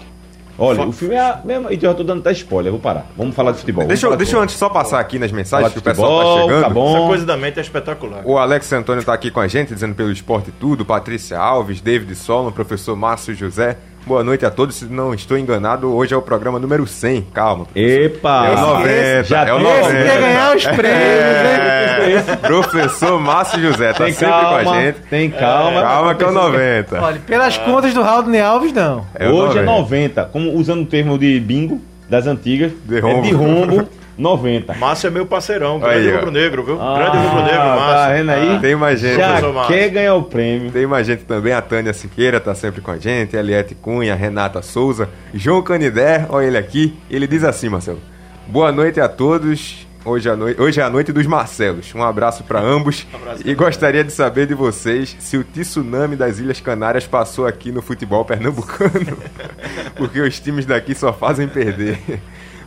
Olha, o filme é a mesma. E eu já tô dando até spoiler, vou parar. Vamos falar de futebol. Deixa eu, deixa eu antes só passar aqui nas mensagens que o pessoal futebol, tá chegando. Tá bom. Essa coisa da mente é espetacular. O Alex Antônio tá aqui com a gente, dizendo pelo esporte tudo. Patrícia Alves, David Solon, professor Márcio José. Boa noite a todos. Se não estou enganado, hoje é o programa número 100. Calma. Epa! É o 90, já é o tem- 90. Esse quer ganhar os prêmios, né? É, professor Márcio José, tá Tem sempre calma, com a gente. tem calma. Calma que é o 90. Olha, pelas contas do Raul Alves, não. É Hoje é 90. 90. Como usando o termo de bingo, das antigas. De é rombo. de rombo 90. Márcio é meu parceirão, grande rubro-negro, viu? Ah, grande rubro-negro, tá Márcio. vendo aí? Ah, Tem mais gente. Já quer ganhar o prêmio. Tem mais gente também, a Tânia Siqueira tá sempre com a gente, Eliette Cunha, Renata Souza, João Canidé, olha ele aqui, ele diz assim, Marcelo. Boa noite a todos. Hoje, à noite, hoje é a noite dos Marcelos. Um abraço para ambos. e gostaria de saber de vocês se o tsunami das Ilhas Canárias passou aqui no futebol pernambucano. Porque os times daqui só fazem perder.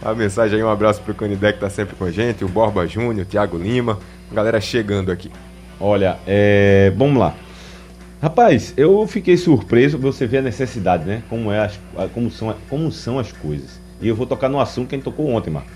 A mensagem aí, um abraço pro Canidé que tá sempre com a gente, o Borba Júnior, o Thiago Lima, galera chegando aqui. Olha, é, vamos lá. Rapaz, eu fiquei surpreso, você vê a necessidade, né? Como, é as, como, são, como são as coisas. E eu vou tocar no assunto que a gente tocou ontem, Marco.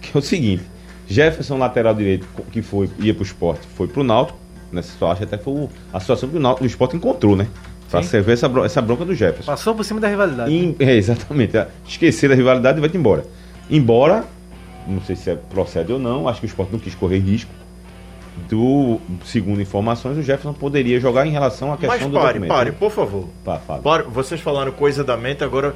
Que é o seguinte, Jefferson, lateral direito, que foi, ia pro esporte, foi pro Náutico, nessa situação, acho até foi o- a situação que o, Náutico, o esporte encontrou, né? Pra Sim. servir essa, bron- essa bronca do Jefferson. Passou por cima da rivalidade. Em- é, exatamente. Esquecer a rivalidade e vai-te embora. Embora, não sei se é procede ou não, acho que o esporte não quis correr risco. Do, segundo informações, o Jefferson poderia jogar em relação à Mas questão do pare, documento. pare, né? por favor. Pá. Pare, vocês falaram coisa da mente, agora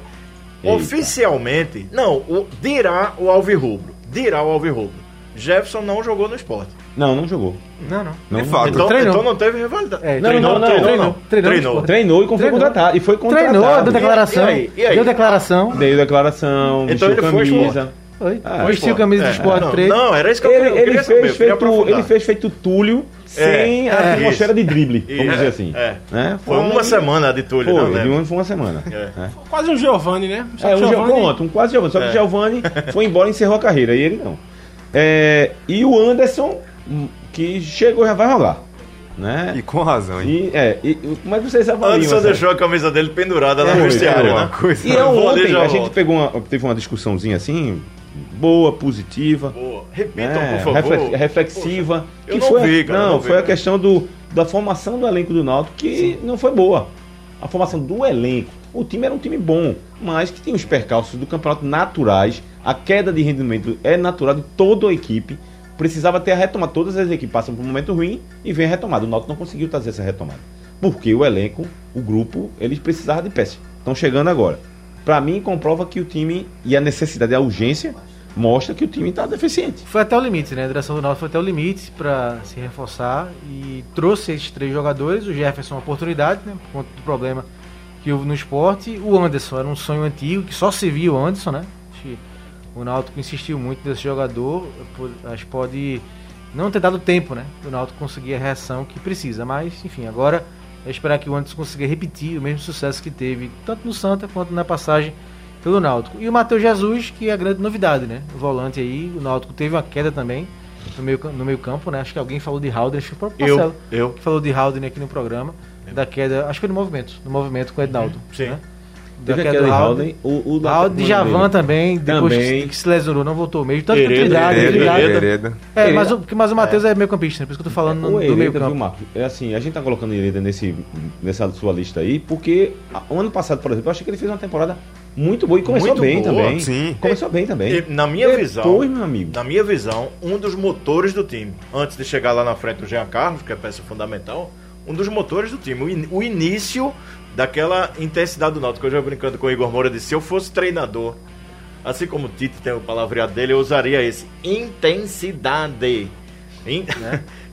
Eita. oficialmente, não, o, dirá o Alvirrubro, dirá o Alvirrubro. Jefferson não jogou no esporte. Não, não jogou. Não, não. Não, fato. Então, treinou. então não teve rivalidade. É, Não, treinou, não, não, treinou, treinou, não. treinou Treinou. no Treinou e foi Treinou. contratado. E foi contratado. Treinou, deu declaração. E aí? E aí? Deu declaração. Deu declaração, Então vestiu ele foi camisa. Foi. Ah, Vestiu camisa do É, esporte não, 3. Não, era isso que eu Ele, queria, eu ele queria saber, eu fez queria feito, ele fez feito Túlio sem É, a é, atmosfera de drible, vamos dizer assim. É. Né? Foi uma semana de Túlio, Foi, não uma, foi uma semana. É. né? Quase um Giovanni, né? É, um Giovani- Giovanni, um quase Giovanni. Só que É. o Giovanni foi embora e encerrou a carreira. E ele não. É, e o Anderson, que chegou já vai rolar. Né? E com razão, hein? E, é, e, como é que vocês avaliam? Anderson essa- deixou a camisa dele pendurada lá É, no vestiário, é, né? coisa. E é Eu ali, ontem a gente pegou uma, teve uma discussãozinha assim, boa, positiva. Boa. Repitam, né, por favor. refle- reflexiva. eu que não foi, vi, cara, não, não vi, foi a cara. questão do, da formação do elenco do Náutico que não foi boa. A formação do elenco. O time era um time bom, mas que tinha os percalços do campeonato naturais. A queda de rendimento é natural de toda a equipe. Precisava ter a retomada. Todas as equipes passam por um momento ruim e vem a retomada. O Náutico não conseguiu trazer essa retomada. Porque o elenco, o grupo, eles precisavam de peças. Estão chegando agora. Pra mim, comprova que o time e a necessidade, a urgência, mostra que o time está deficiente. Foi até o limite, né? A direção do Náutico foi até o limite para se reforçar e trouxe esses três jogadores. O Jefferson, uma oportunidade, né? Por conta do problema que houve no esporte. O Anderson era um sonho antigo, que só se via o Anderson, né? O Náutico insistiu muito nesse jogador. que pode não ter dado tempo, né? Do Náutico conseguir a reação que precisa. Mas, enfim, agora é esperar que o Anderson consiga repetir o mesmo sucesso que teve, tanto no Santa quanto na passagem pelo Náutico. E o Matheus Jesus, que é a grande novidade, né? O volante aí, o Náutico teve uma queda também no meio, no meio campo, né? Acho que alguém falou de Haldner, acho que foi o próprio Eu, Marcelo eu. que falou de Haldner aqui no programa, da queda, acho que foi no movimento, no movimento com o Ednaldo. Sim. Né? Teve Haldner. Haldner, o, o de Javan também, depois Também. que, que se lesionou, não voltou mesmo. Tanto que o Hereda, Trindade, Hereda, Hereda. Hereda. É, mas o, mas o Matheus é meio campista, né? por isso que eu tô falando o no- do Hereda, meio viu, campo. Marcos? É assim, a gente tá colocando Hereda nesse, nessa sua lista aí, porque o ano passado, por exemplo, eu achei que ele fez uma temporada muito boa e começou Muito bem boa, também. sim. Começou bem também. E, na minha Depois, visão, meu amigo. na minha visão, um dos motores do time, antes de chegar lá na frente do Jean Carlos, que é peça fundamental, um dos motores do time, o, in- o início daquela intensidade do Náutico. Eu já brincando com o Igor Moura, disse, se eu fosse treinador, assim como o Tite tem o palavreado dele, eu usaria esse, intensidade. In-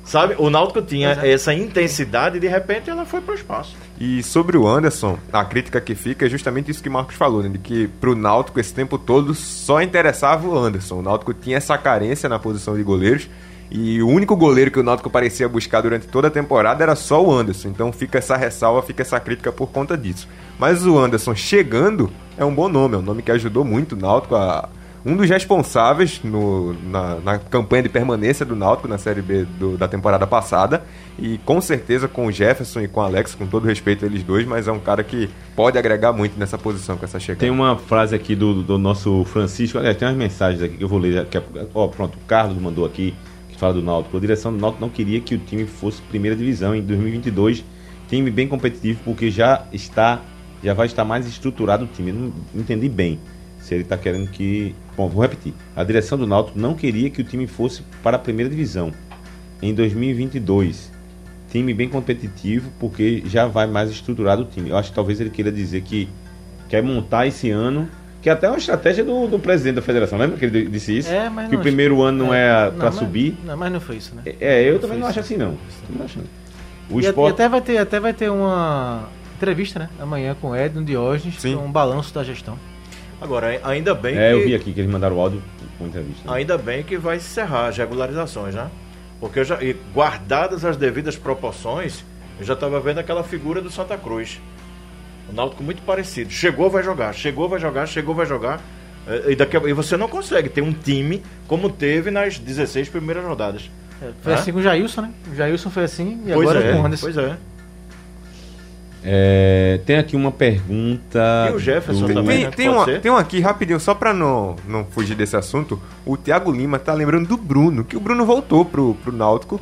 Sabe, o Náutico tinha Exato. essa intensidade e de repente ela foi pro espaço. E sobre o Anderson, a crítica que fica é justamente isso que o Marcos falou, né? De que pro Náutico esse tempo todo só interessava o Anderson. O Náutico tinha essa carência na posição de goleiros. E o único goleiro que o Náutico parecia buscar durante toda a temporada era só o Anderson. Então fica essa ressalva, fica essa crítica por conta disso. Mas o Anderson chegando é um bom nome, é um nome que ajudou muito o Náutico a. Um dos responsáveis no- na, na campanha de permanência do Náutico na Série B do- da temporada passada. E com certeza com o Jefferson e com o Alex, com todo respeito a eles dois, mas é um cara que pode agregar muito nessa posição com essa chegada. Tem uma frase aqui do, do nosso Francisco, aliás, tem umas mensagens aqui que eu vou ler. Ó, pronto, o Carlos mandou aqui, fala do Náutico. A direção do Náutico não queria que o time fosse primeira divisão em 2022. Time bem competitivo, porque já está, já vai estar mais estruturado o time. Eu não entendi bem se ele está querendo que... Bom, vou repetir. A direção do Náutico não queria que o time fosse para a primeira divisão em 2022. Time bem competitivo, porque já vai mais estruturado o time. Eu acho que talvez ele queira dizer que quer montar esse ano Que até é uma estratégia do, do presidente da federação, lembra que ele disse isso? É, mas que não o primeiro ano não é, não, pra mas- subir. Não, mas não foi isso, né? É, eu também foi não acho isso. assim, não. Também não acho, não. O E, esporte. e até vai ter, até vai ter uma entrevista, né? Amanhã com o Edno Diógenes, Sim. com um balanço da gestão. Agora, ainda bem É, eu que vi aqui que eles mandaram o áudio com entrevista. né? ainda bem que vai encerrar as regularizações, né? Porque eu já, e guardadas as devidas proporções, eu já estava vendo aquela figura do Santa Cruz. O Náutico muito parecido. Chegou, vai jogar. Chegou, vai jogar. Chegou, vai jogar. É, E, daqui a- e você não consegue ter um time como teve nas 16 primeiras rodadas. É, foi Hã? assim com o Jailson, né? O Jailson foi assim e pois agora é, com o Anderson. pois é. É, tem aqui uma pergunta. E o Jefferson do- também, Tem, né? tem, uma, tem um aqui rapidinho, só pra não, não fugir desse assunto. O Thiago Lima tá lembrando do Bruno, que o Bruno voltou pro, pro Náutico.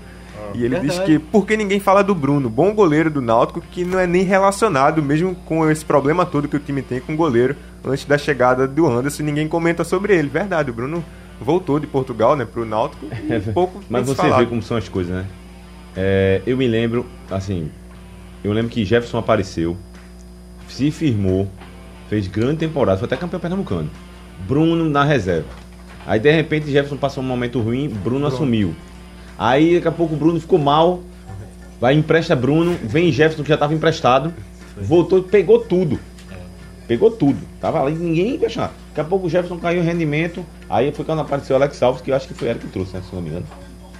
E ele verdade. que por que ninguém fala do Bruno, bom goleiro do Náutico, que não é nem relacionado, mesmo com esse problema todo que o time tem com o goleiro, antes da chegada do Anderson, ninguém comenta sobre ele. Verdade, o Bruno voltou de Portugal, né, pro Náutico, e pouco Mas você falado. vê como são as coisas, né? É, eu me lembro, assim, eu lembro que Jefferson apareceu, se firmou, fez grande temporada, foi até campeão pernambucano. Bruno na reserva. Aí de repente Jefferson passou um momento ruim, Bruno, assumiu. Aí daqui a pouco o Bruno ficou mal, vai empresta Bruno, vem Jefferson que já estava emprestado, voltou e pegou tudo. Pegou tudo. Tava ali, ninguém questionava. Daqui a pouco o Jefferson caiu em rendimento. Aí foi quando apareceu o Alex Alves, que eu acho que foi ele que trouxe, né? Se não me engano.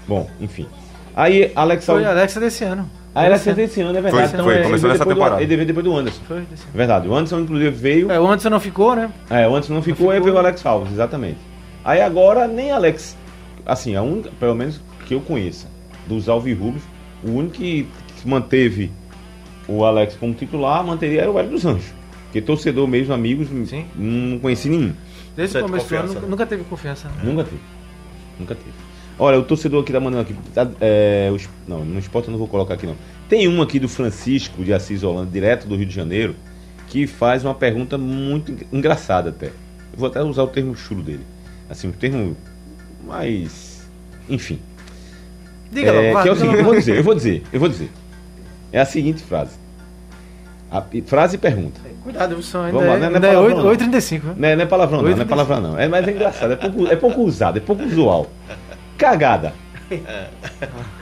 Bom, enfim. Aí Alex Foi Alves. a Alexa desse ano. Ah, ele é desse ano, é verdade. Foi, foi, ele começou veio nessa depois do- temporada. ele veio depois do Anderson. Foi desse ano. Verdade. O Anderson, inclusive, veio. É, o Anderson não ficou, né? É, o Anderson não ficou, aí ficou. veio o Alex Alves, exatamente. Aí agora nem Alex. Assim, a única, pelo menos que eu conheça, dos Alvirrubos, o único que manteve o Alex como titular, manteria era o Hélio dos Anjos. Porque torcedor mesmo, amigos, Sim. não conheci nenhum. Desde o começo do ano nunca, né? nunca teve confiança. Né? Nunca teve. Nunca teve. Olha, o torcedor aqui tá mandando aqui. tá, é, os- não, no esporte eu não vou colocar aqui não. Tem um aqui do Francisco de Assis Holanda, direto do Rio de Janeiro, que faz uma pergunta muito en- engraçada até. Eu vou até usar o termo chulo dele. Assim, um termo mais. Enfim. Diga É, lá, que é o seguinte, eu vou dizer, eu vou dizer, eu vou dizer. É a seguinte frase. A, frase e pergunta. Cuidado, Wilson, ainda Vamos lá, é, não é ainda é palavrão, não. 8h35. né? Não é, não é palavrão, não, não é 8,35. palavrão, não. É, mas é engraçado, é pouco, é pouco usado, é pouco usual. Cagada.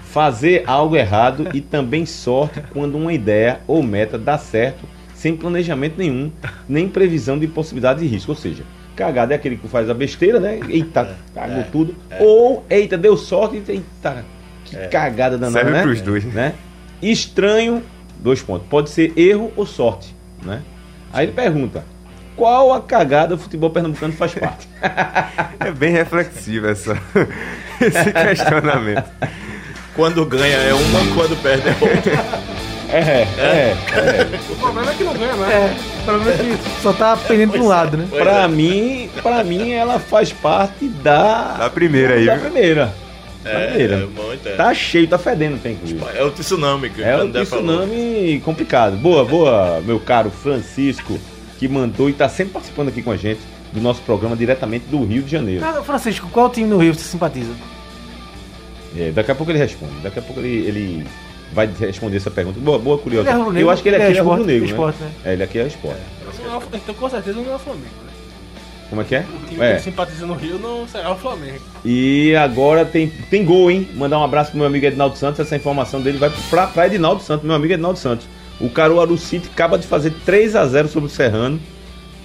Fazer algo errado e também sorte quando uma ideia ou meta dá certo, sem planejamento nenhum, nem previsão de possibilidade de risco. Ou seja, cagada é aquele que faz a besteira, né? Eita, cagou tudo. Ou, eita, deu sorte, eita, que cagada danada, Serve né? pros dois. né? Estranho, dois pontos. Pode ser erro ou sorte, né? Aí ele pergunta: qual a cagada o futebol pernambucano faz parte? É bem reflexivo essa, esse questionamento. Quando ganha é uma, quando perde é outra. É, é, é. O problema é que não ganha, né? É, o problema é que só tá pendendo pra um lado, né? Pra mim, pra mim, ela faz parte da. Da primeira aí, Da viu? primeira. É, é muito, é. Tá cheio, tá fedendo, tem inclusive. É o tsunami que É o um André falou. tsunami complicado. Boa, boa, meu caro Francisco, que mandou e tá sempre participando aqui com a gente do nosso programa diretamente do Rio de Janeiro. Ah, Francisco, qual time no Rio você simpatiza? É, daqui a pouco ele responde. Daqui a pouco ele, ele vai responder essa pergunta. Boa, boa curiosa. É Eu acho que ele, ele é aqui é esporte, rubro-negro, esporte, né? né? É, ele aqui é esporte. É o- Então com certeza não é o Flamengo. Né? Como é que é? O time É. que simpatiza no Rio não será o Flamengo. E agora tem, tem gol, hein? Mandar um abraço pro meu amigo Edinaldo Santos. Essa informação dele vai pra, pra Edinaldo Santos, meu amigo Edinaldo Santos. O Caruaru City acaba de fazer 3 a 0 sobre o Serrano.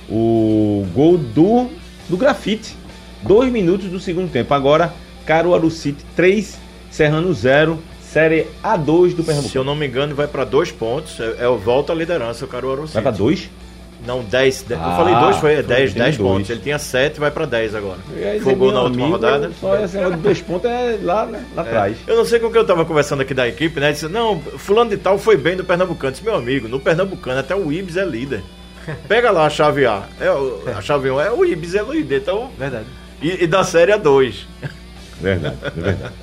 O gol do, do grafite. Dois minutos do segundo tempo. Agora, Caruaru City 3, Serrano 0. Série A2 do Se eu Pernambuco. não me engano, vai pra dois pontos. É, é o volta à liderança, o Caruaru Vai City. pra 2? Não, 10. Eu Ah, falei dois, foi foi, 10, tem 10 dois. pontos. Ele tinha 7, vai pra 10 agora. Fogou na última rodada. Só esse negócio de dois pontos é lá, né, lá atrás. Eu não sei com o que eu tava conversando aqui da equipe, né? Disse, não, fulano de tal foi bem no Pernambucano. Disse, meu amigo, no Pernambucano até o Ibis é líder. Pega lá a chave A. É, o- a chave 1 é o Ibis é líder. Então, Verdade. e, e da série A2. Verdade, é verdade.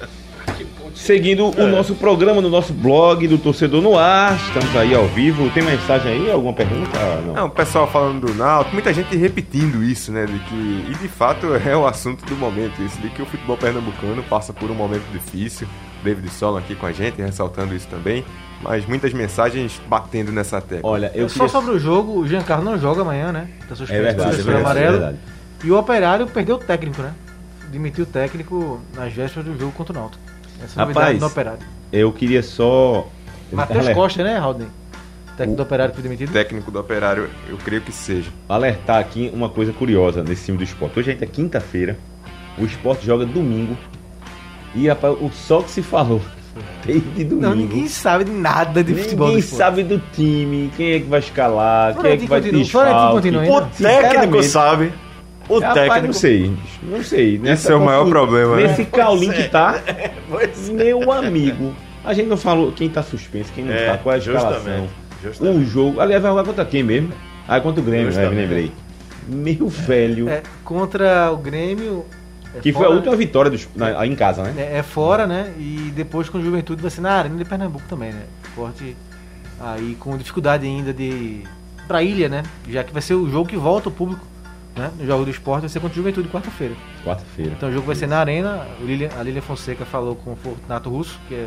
Seguindo o nosso programa no nosso blog do Torcedor no Ar, estamos aí ao vivo. Tem mensagem aí? Alguma pergunta? Ah, Não. Não, o pessoal falando do Náutico, muita gente repetindo isso, né? De que, e de fato é o assunto do momento, isso de que o futebol pernambucano passa por um momento difícil. David Solon aqui com a gente, ressaltando isso também. Mas muitas mensagens batendo nessa tecla. Olha, eu Só queria... sobre o jogo, o Giancarlo não joga amanhã, né? Tá É suspenso verdade, por é verdade, é amarelo. verdade. E o Operário perdeu o técnico, né? Demitiu o técnico nas vésperas do jogo contra o Náutico. Essa é Rapaz, do Operário. Eu queria só... Matheus Costa, né, Rodney? Técnico O- do Operário que foi demitido. Técnico do operário, eu creio que seja. alertar aqui uma coisa curiosa nesse time do esporte. Hoje a gente é quinta-feira, o esporte joga domingo. E rapaz, o só que se falou desde domingo. Não, ninguém sabe de nada de futebol do Ninguém sabe do time, quem é que vai escalar, quem é que Florentino vai Florentino desfalque. ainda? O técnico sabe. O Rapaz, técnico. não sei, não sei. Nessa é o maior problema, né? Nesse caulim que tá, Pois é. meu amigo. A gente não falou quem tá suspenso, quem não É, tá, qual é a escalação. O jogo. Aliás, vai jogar contra quem mesmo? Ah, contra o Grêmio, né? Me lembrei. Meu velho. É, contra o Grêmio. é que foi fora, a última vitória dos, na- aí em casa, né? É, é fora, né? E depois com o Juventude vai ser na Arena de Pernambuco também, né? Forte aí com dificuldade ainda de. pra ilha, né? Já que vai ser o jogo que volta o público, né? No jogo do esporte vai ser contra o Juventude quarta-feira. Quarta-feira. Então o jogo vai ser na Arena. Lilian- a Lilian Fonseca falou com o Fortunato Russo, que é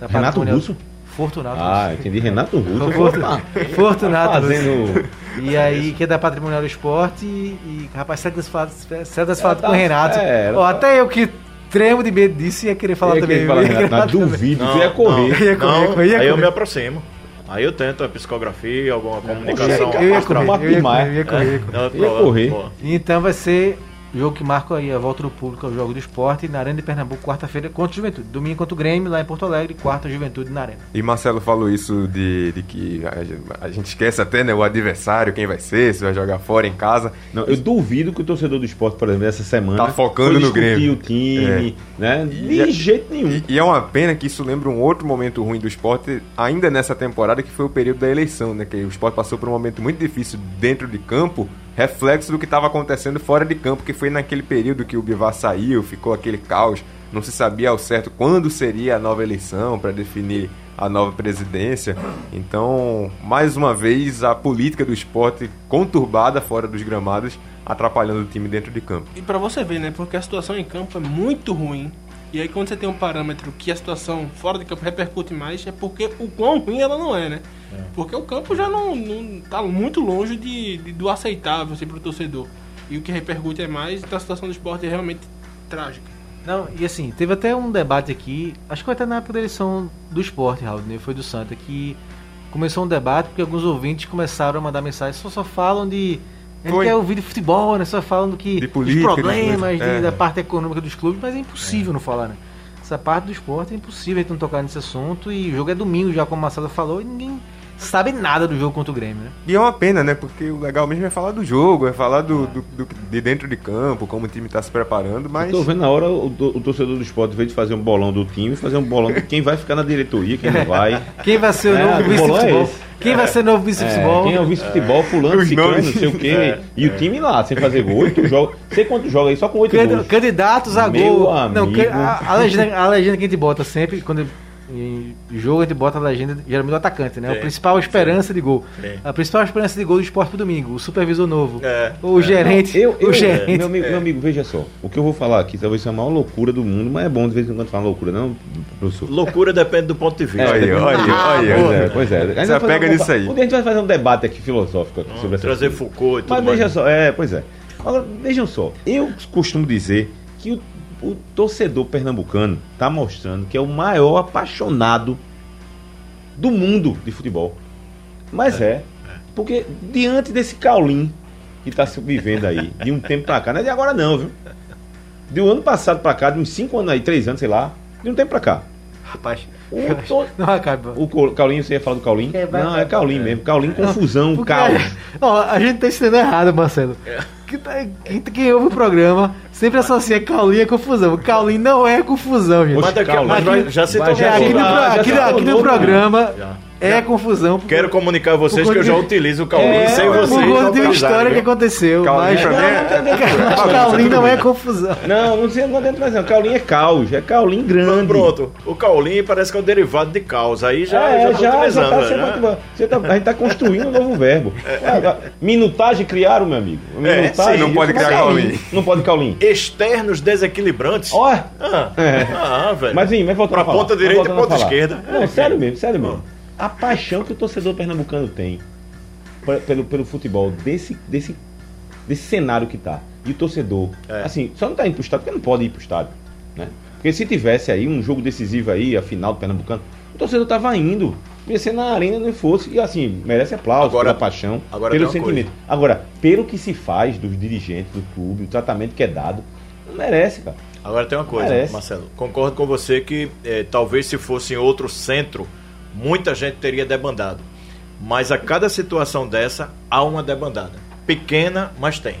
da Renato Russo? Fortunato Ah, Russo. entendi. Renato Russo. Fortu- Opa, Fortunato Russo. Fazendo. E aí, que é da Patrimonial do Esporte e, e, rapaz, será que você fala, será que você fala Ela com o tá- Renato? é, Ó, tá- até eu que tremo de medo disso ia querer falar ia também. querer falar, Renato, duvido, Não, ia correr. não, Ia correr, não, correr, ia aí eu correr. me aproximo. Aí eu tento a psicografia, alguma comunicação. Eu ia astral. correr, eu ia demais. correr, eu ia correr, eu ia correr. Ela Ia prova- correr. boa. Então vai ser jogo que marca aí a volta do público ao jogo do esporte na Arena de Pernambuco, quarta-feira contra o Juventude. Domingo contra o Grêmio, lá em Porto Alegre, quarta Juventude na Arena. E Marcelo falou isso de, de que a, a gente esquece até né, o adversário, quem vai ser, se vai jogar fora, em casa. Não, eu duvido que o torcedor do esporte, por exemplo, essa semana. Tá focando no Grêmio. o time, né? De E- jeito nenhum. E, e é uma pena que isso lembra um outro momento ruim do esporte, ainda nessa temporada, que foi o período da eleição, né? Que o esporte passou por um momento muito difícil dentro de campo, reflexo do que estava acontecendo fora de campo, que foi naquele período que o Bivar saiu, ficou aquele caos, não se sabia ao certo quando seria a nova eleição para definir a nova presidência. Então, mais uma vez, a política do esporte conturbada fora dos gramados, atrapalhando o time dentro de campo. E pra você ver, né? Porque a situação em campo é muito ruim. E aí quando você tem um parâmetro que a situação fora de campo repercute mais, é porque o quão ruim ela não é, né? Porque o campo já não, não tá muito longe de, de- do aceitável assim, pro torcedor. E o que repercute é mais, então a situação do esporte é realmente trágica. Não, e assim, teve até um debate aqui, acho que foi até na época da eleição do esporte, Raul, né? Foi do Santa, que começou um debate porque alguns ouvintes começaram a mandar mensagens, só, só falam de. Gente Foi. quer ouvir de futebol, né? Só falam do que. De política, dos de problemas, de- É. da parte econômica dos clubes, mas é impossível não falar, né? Essa parte do esporte é impossível a gente não tocar nesse assunto e o jogo é domingo, já como o Marcelo falou, e ninguém sabe nada do jogo contra o Grêmio, né? E é uma pena, né? Porque o legal mesmo é falar do jogo, é falar do, do- do- de dentro de campo, como o time tá se preparando, mas. Tô vendo na hora o, o torcedor do esporte, em vez de fazer um bolão do time, fazer um bolão de quem vai ficar na diretoria, quem não vai. Quem vai ser o É, novo é vice-futebol? esse. Quem vai ser o novo É, vice-futebol? quem é o vice-futebol, fulano, ciclano, não sei o quê. É, e o time lá, sem fazer gol, oito jogos. Sei quantos jogos aí, só com oito Candi- gols. Candidatos a Meu gol. Não, amigo. a, a legenda, a legenda que a gente bota sempre, quando em jogo a gente bota a legenda geralmente do atacante, né? Sim, a principal esperança de gol. Sim. A principal esperança de gol do esporte pro domingo, o supervisor novo. É, o é. gerente. Eu, eu, o gerente. meu, amigo, meu amigo, veja só. O que eu vou falar aqui talvez seja a maior loucura do mundo, mas é bom de vez em quando falar loucura, não, professor? Loucura depende do ponto de vista. Olha aí, olha aí, olha aí. Pois é, pois é. A gente Você vai fazer pega um nisso aí. Um dia a gente vai fazer um debate aqui filosófico aqui sobre essa Trazer Foucault e tudo Mas mais. veja só, é, pois é. Agora, vejam só, eu costumo dizer que o, o torcedor pernambucano está mostrando que é o maior apaixonado do mundo de futebol. Mas é, porque diante desse caulim que está se vivendo aí, de um tempo pra cá, não é de agora não, viu? De um ano passado pra cá, de uns 5 anos aí, 3 anos, sei lá, de um tempo pra cá. Rapaz. O, to- Não acaba. o Caulinho, você ia falar do Caulim? É, Não, é Caulim mesmo. Caulim, confusão, Porque- caos. Ó, a gente tá ensinando errado, Marcelo. Tá- Quem, quem ouve o programa sempre associa Caulinho a confusão. Caulinho não é confusão, gente. Mas, Calma, mas já se vai- tornou. É, aqui no, aqui, tá aqui no programa Já. É confusão. por- Quero comunicar a vocês Por que eu já de- utilizo o Caulinho é, sem por vocês. conta de uma história que aconteceu. Caulinho Mas, pra mim é- mas Caulinho não é confusão. Não, não sei, não adianta mais não. Caulinho é caos, é Caulinho grande. Pronto, o Caulinho parece que é o derivado de caos. Aí já, é, já, já, já, utilizando, tá, né? você tá- você tá- a gente tá construindo um novo verbo. É, minutagem criaram, meu amigo. É, Minutagem. sim, não pode é criar Caulinho. Não pode Caulinho. Externos desequilibrantes. Ó, Ah, É. ah, velho. mas vem, mas voltando Pra ponta direita e ponta esquerda. Não, sério mesmo, sério mesmo. A paixão que o torcedor pernambucano tem pe- pelo, pelo futebol, desse, desse, desse cenário que tá. E o torcedor, É. assim, só não tá indo pro estádio porque não pode ir pro estádio. Né? Porque se tivesse aí um jogo decisivo aí, a final do Pernambucano, o torcedor tava indo. Podia ser na arena, não fosse. E assim, merece aplauso Agora- pela paixão, agora pelo sentimento. Agora, pelo que se faz dos dirigentes do clube, o tratamento que é dado, não merece, cara. Agora tem uma coisa, Merece. Marcelo. Concordo com você que eh, talvez se fosse em outro centro, muita gente teria debandado. Mas a cada situação dessa, há uma debandada. Pequena, mas tem.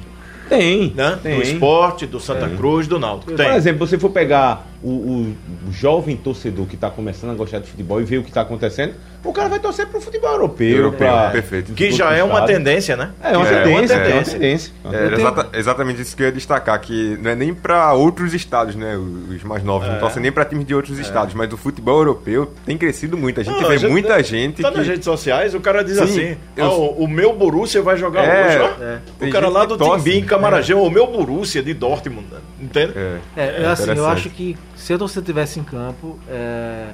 Tem, Né? tem. Do esporte, do Santa. Cruz, do Náutico. Por Tem. exemplo, você for pegar o, o- o jovem torcedor que está começando a gostar de futebol e ver o que está acontecendo, o cara vai torcer pro futebol europeu. Europeu, pra- perfeito. Que já é uma tendência, né? É uma já tendência, é uma é uma tendência. tendência. É, exata- exatamente isso que eu ia destacar, que não é nem pra outros estados, né? Os mais novos, É. não torcem nem pra times de outros estados, mas o futebol europeu tem crescido muito. A gente Não, vê já- muita gente Tá que... nas redes sociais, o cara diz Sim, assim: eu- "Ah, o, o meu Borussia vai jogar É, hoje, ó. é. O cara lá do. Timbim, Camarajão, o meu Borussia de Dortmund, entende? É. É, assim, eu acho que se a torcida estivesse em campo, é,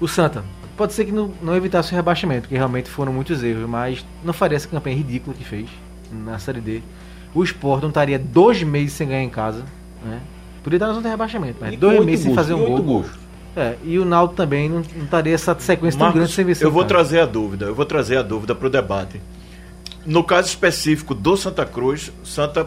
o Santa pode ser que não, não evitasse o rebaixamento, porque realmente foram muitos erros, mas não faria essa campanha ridícula que fez na Série D. O Sport não estaria dois meses sem ganhar em casa, né? Podia estar na zona de rebaixamento, mas E dois meses sem fazer um gol. gols. É, e o Naldo também não, não estaria essa sequência tão Marcos, grande sem vencer. eu vou em casa. trazer a dúvida, eu vou trazer a dúvida para o debate. No caso específico do Santa Cruz, Santa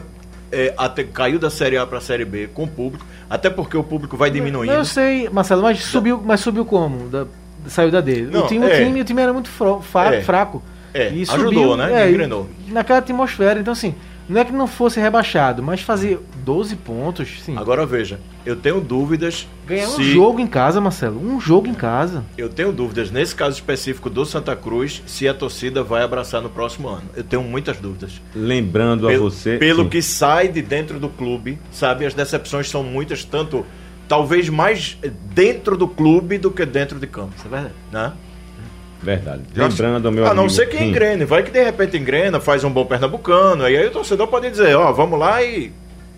é, até caiu da Série A para a Série B com o público, até porque o público vai diminuindo. Eu sei, Marcelo, mas subiu, mas subiu como? Da- saiu da D. Não, o, time, é. o, time, o time era muito fa- É. fraco. É, E ajudou, subiu, né? É, Engrenou. naquela atmosfera. Então, assim, não é que não fosse rebaixado, mas fazer 12 pontos, sim. Agora veja, eu tenho dúvidas Ganhar um se jogo em casa, Marcelo. Um jogo em casa. eu tenho dúvidas nesse caso específico do Santa Cruz se a torcida vai abraçar no próximo ano. Eu tenho muitas dúvidas. Lembrando a Pelo, você. pelo Sim. que sai de dentro do clube, sabe, as decepções são muitas, tanto talvez mais dentro do clube do que dentro de campo, Isso é verdade. né? Verdade. Eu acho- Lembrando, meu A amigo. não ser que engrene, vai que de repente engrena, faz um bom pernambucano, e aí o torcedor pode dizer, ó, vamos lá e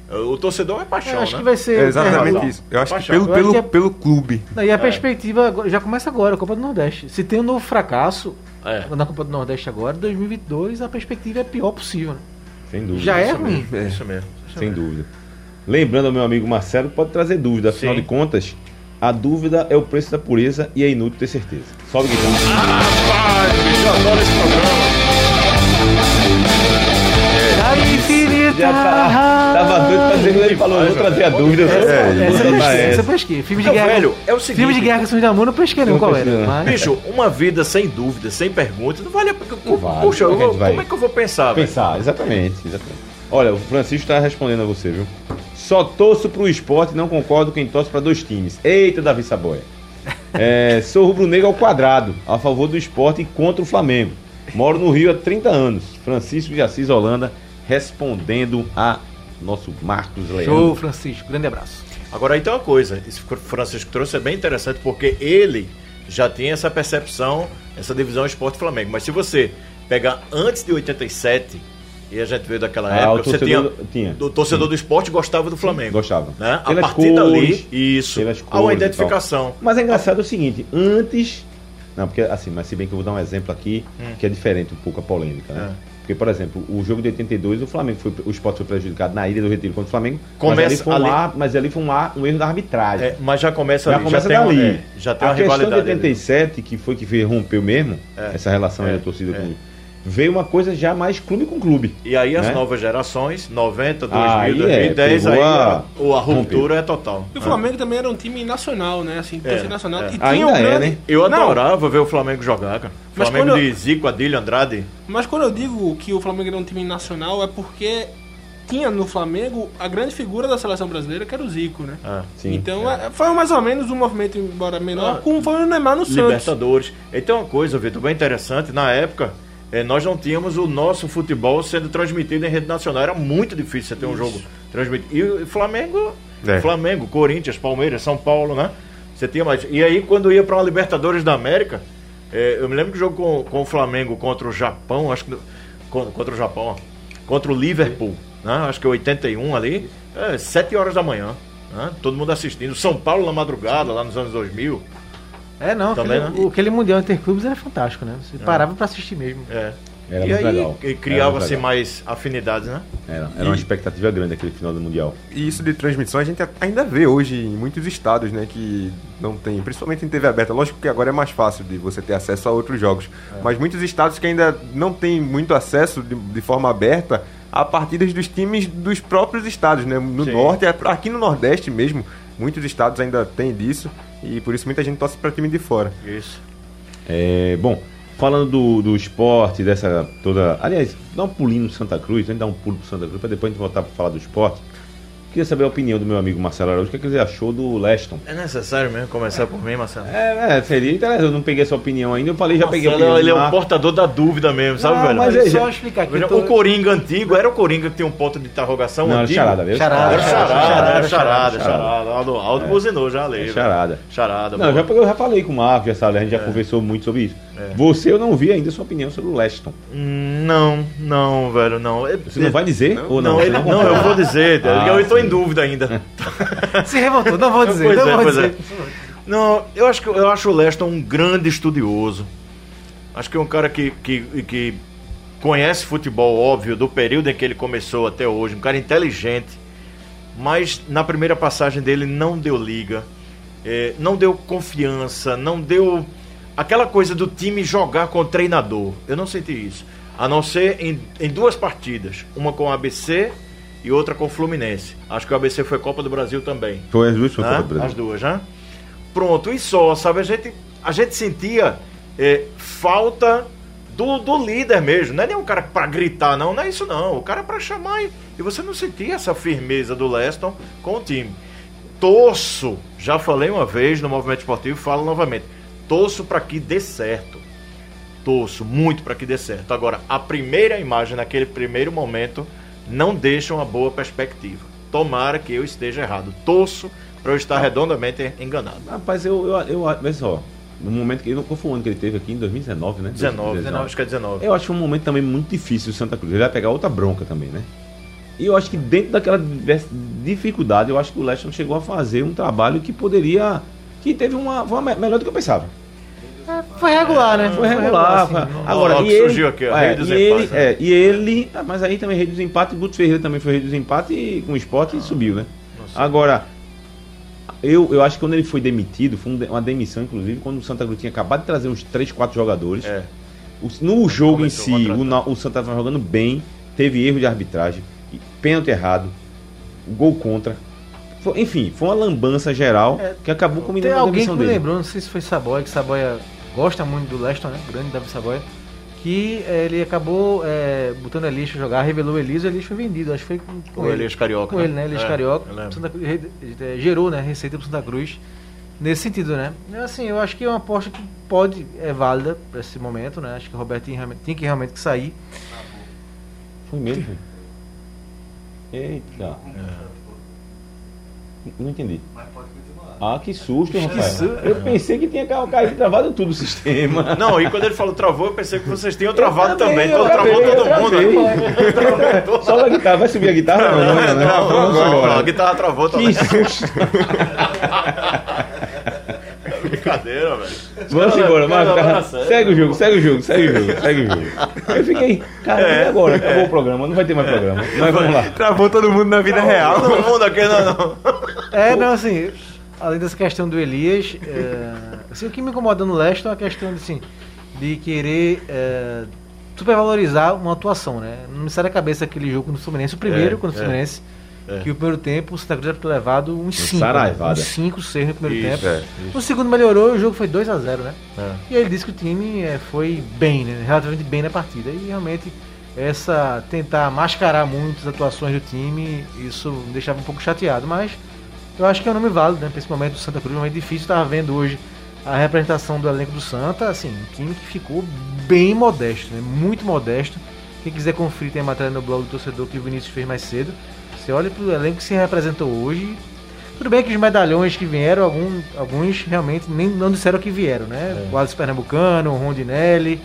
o torcedor é paixão, Eu acho né? que vai ser. É exatamente razão. isso. Eu acho que Paixão. pelo, Eu acho pelo, que é- pelo clube. Não, e a perspectiva agora- já começa agora, a Copa do Nordeste. Se tem um novo fracasso É. na Copa do Nordeste agora, 2022, a perspectiva é a pior possível. Né? Sem dúvida. Já é Isso ruim. mesmo, Isso mesmo. Sem dúvida. Lembrando ao meu amigo Marcelo, pode trazer dúvida. Afinal Sim. de contas, a dúvida é o preço da pureza e é inútil ter certeza. Sobe o guitarra. Rapaz, bicho, eu adoro esse programa. Já tá, tava doido pra dizer que ele falou, vou trazer a dúvida. só- É, vou Essa pesquei, essa essa. eu pesquei. Filmes de guerra. velho, é o seguinte- Filmes de guerra que de amor, não pesquei não qual era. Mas... Bicho, uma vida sem dúvida, sem perguntas, não vale a pena. Puxa, como é que é eu vou pensar, velho? Pensar, exatamente, exatamente. Olha, o Francisco tá respondendo a você, viu? Só torço pro esporte e não concordo quem torce pra dois times. Eita, Davi Saboia. É, sou rubro-negro ao quadrado, a favor do esporte e contra o Flamengo. Moro no Rio há 30 anos. Francisco de Assis Holanda respondendo a nosso Marcos Leandro. Show, Francisco. Grande abraço. Agora aí tem uma coisa, isso que o Francisco trouxe é bem interessante, porque ele já tinha essa percepção, essa divisão esporte-flamengo. Mas se você pegar antes de 87, e a gente veio daquela Ah, época, o você tinha, torcedor tinha. O torcedor do esporte gostava do Flamengo. Gostava. Né? A Pelas partir cores, dali, isso, há uma identificação. Mas é engraçado o seguinte, antes. Não, porque assim, mas se bem que eu vou dar um exemplo aqui que é diferente um pouco a polêmica, né? É. Porque, por exemplo, o jogo de 82, o Flamengo foi, o esporte foi prejudicado na Ilha do Retiro contra o Flamengo. Começa mas ali foi um, ali- ar- mas ali foi um, ar- um erro da arbitragem. É, mas já começa já ali, começa já tem, dali. uma- é, já tem a uma questão de rivalidade. ali. 87, que foi que rompeu mesmo, É. essa relação É. da torcida É. com veio uma coisa já mais clube com clube. E aí as né? novas gerações, 90, 2000, Aí é, 2010, aí pegou a, a- a ruptura é total. E o Flamengo também era um time nacional, né? Assim, É, nacional. é. E tinha Ainda um é, grande... né? Eu Não, adorava ver o Flamengo jogar, cara. Mas Flamengo eu- de Zico, Adílio, Andrade. Mas quando eu digo que o Flamengo era um time nacional, é porque tinha no Flamengo a grande figura da seleção brasileira, que era o Zico, né? Ah, Sim. então é, foi mais ou menos um movimento, embora menor, Ah, como foi o Neymar no Santos. Libertadores. Então, uma coisa, Vitor, bem interessante. Na época, eh, nós não tínhamos o nosso futebol sendo transmitido em rede nacional. Era muito difícil você ter um jogo transmitido. E o Flamengo, É. Flamengo, Corinthians, Palmeiras, São Paulo, né? Você tinha mais. E aí, quando ia para uma Libertadores da América, eh, eu me lembro que o jogo com, com o Flamengo contra o Japão, acho que. con- Contra o Japão, ó, contra o Liverpool, né? Acho que 81 ali, é, 7 horas da manhã. né? Todo mundo assistindo. São Paulo na madrugada, lá nos anos 2000. É, não, Também, aquele, né? o, aquele Mundial Interclubes era fantástico, né? Você parava pra assistir mesmo. É. Era e muito aí legal. e criava-se mais afinidades, né? Era, era uma expectativa grande aquele final do Mundial. E isso de transmissão a gente ainda vê hoje em muitos estados, né, que não tem, principalmente em TV aberta. Lógico que agora é mais fácil de você ter acesso a outros jogos, mas muitos estados que ainda não têm muito acesso de, de forma aberta a partidas dos times dos próprios estados, né? No Sim. norte, aqui no Nordeste mesmo, muitos estados ainda têm disso e por isso muita gente torce para time de fora. Isso. É, bom, falando do, do esporte, dessa toda. Aliás, dá um pulinho no Santa Cruz, a gente dá um pulo pro Santa Cruz, para depois a gente voltar para falar do esporte. Queria saber a opinião do meu amigo Marcelo Araújo, o que, é que ele achou do Leston. É necessário mesmo começar por mim, Marcelo? É, é, seria interessante, eu não peguei essa opinião ainda, eu falei, já peguei a Marcelo, opinião. ele é um portador da dúvida mesmo, sabe, Não, velho? mas é- só explicar aqui. Veja, tô- O Coringa antigo, era o Coringa que tinha um ponto de interrogação Não, era antigo? charada, viu? Charada, Era charada, charada, era charada, charada, charada. Aldo, Aldo buzinou já ali. É velho. charada. Charada, Não, já, eu já falei com o Marcos, já sabe, a gente já conversou muito sobre isso. É. Você, eu não vi ainda sua opinião sobre o Leston. Hum, Não, não, velho, não. É- Você não vai dizer? ou não? Não, ele- não não, eu vou dizer. Ah, eu estou em dúvida ainda. Se revoltou, não vou dizer, Pois não é, vou pois dizer. é. Não, eu acho que eu acho o Leston um grande estudioso. Acho que é um cara que, que, que conhece futebol, óbvio, do período em que ele começou até hoje, um cara inteligente. Mas na primeira passagem dele não deu liga, eh, não deu confiança, não deu aquela coisa do time jogar com o treinador. Eu não senti isso. A não ser em, em duas partidas, uma com o ABC e outra com o Fluminense. Acho que o ABC foi Copa do Brasil também Foi as duas foi? Copa do Brasil. As duas, né? Pronto, e só, sabe? A gente, a gente sentia eh, falta do, do líder mesmo. Não é nem um cara pra gritar, não, não é isso não. O cara é pra chamar e, e você não sentia essa firmeza do Leston com o time. Torço, já falei uma vez no movimento esportivo, falo novamente. Torço pra que dê certo. Torço muito pra que dê certo. Agora, a primeira imagem naquele primeiro momento não deixa uma boa perspectiva. Tomara que eu esteja errado. Torço para eu estar redondamente enganado. Rapaz, eu, eu, eu, só, no momento que. Qual foi o ano que ele teve aqui? Em 2019, né? 19, 19, acho que é 19. Eu acho um momento também muito difícil o Santa Cruz. Ele vai pegar outra bronca também, né? E eu acho que dentro daquela dificuldade, eu acho que o Leston chegou a fazer um trabalho que poderia. que teve uma. Uma me- melhor do que eu pensava. Foi regular, né? Foi regular. assim, foi- não- Agora, Ó, e ele, surgiu aqui, ó, é, rei dos e ele, empates, né? é, e ele, ah, mas aí também rei dos empates, Guto Ferreira também foi rei dos empates e com o esporte e subiu, né? Agora, eu, eu acho que quando ele foi demitido, foi um uma demissão, inclusive, quando o Santa Cruz tinha acabado de trazer uns 3, 4 jogadores. É. O- no jogo em Começou a si, o, o Santa estava jogando bem, teve erro de arbitragem, pênalti errado, gol contra. Foi- enfim, foi uma lambança geral É, que acabou combinando a alguém que demissão me dele. lembrou, não sei se foi Saboia, que Saboia gosta muito do Leston, né? Grande Davi Saboia. Que eh, ele acabou eh, botando Elias pra jogar, revelou o Elias e o Elias foi vendido. Acho que foi com, com O Elias Carioca, Com né? ele, né? Elias É, Carioca. Santa eh, gerou, né? Receita pro Santa Cruz. Nesse sentido, né? Assim, eu acho que é uma aposta que pode, é válida para esse momento, né? Acho que o Roberto tinha, tinha que realmente que sair. Foi mesmo? Eita. Não entendi. Ah, que susto, rapaz. Eu pensei que tinha ca- caído travado tudo o sistema. Não, e quando ele falou travou, eu pensei que vocês tinham travado Eu também. eu Então travou todo eu mundo. Só a guitarra. Vai subir a guitarra? Não, não, não. não. Não, a guitarra travou também. Que susto. Brincadeira, velho. Vamos embora, Marcos. Cara, tá-. Segue o jogo, segue o jogo, segue o jogo, segue o jogo. Eu fiquei, cara, É, e agora? Acabou o programa, não vai ter mais programa. Mas vamos lá. Travou todo mundo na vida real. Todo mundo aqui, não, não. É, não, assim, além dessa questão do Elias, é, assim, o que me incomoda no Leste é a questão de, assim, de querer é, supervalorizar uma atuação, né? Não me sai da cabeça aquele jogo no Fluminense, o primeiro É, contra o é. Fluminense, É. que o primeiro tempo o Santa Cruz pra ter levado uns 5. saraivada. Uns 5, 6 no primeiro Isso, tempo. é, No segundo melhorou e o jogo foi 2 a 0 né? E ele disse que o time é, foi bem, né? Relativamente bem na partida. E realmente essa tentar mascarar muito as atuações do time, isso me deixava um pouco chateado, mas eu acho que é um nome válido, né? Momento do Santa Cruz, momento difícil, estava vendo hoje a representação do elenco do Santa, assim, um time que ficou bem modesto, né? Muito modesto. Quem quiser conferir tem a matéria no blog do torcedor que o Vinícius fez mais cedo. Você olha pro elenco que se representou hoje. Tudo bem que os medalhões que vieram, algum, alguns realmente nem não disseram que vieram, né? É. O Alisson Pernambucano, o Rondinelli,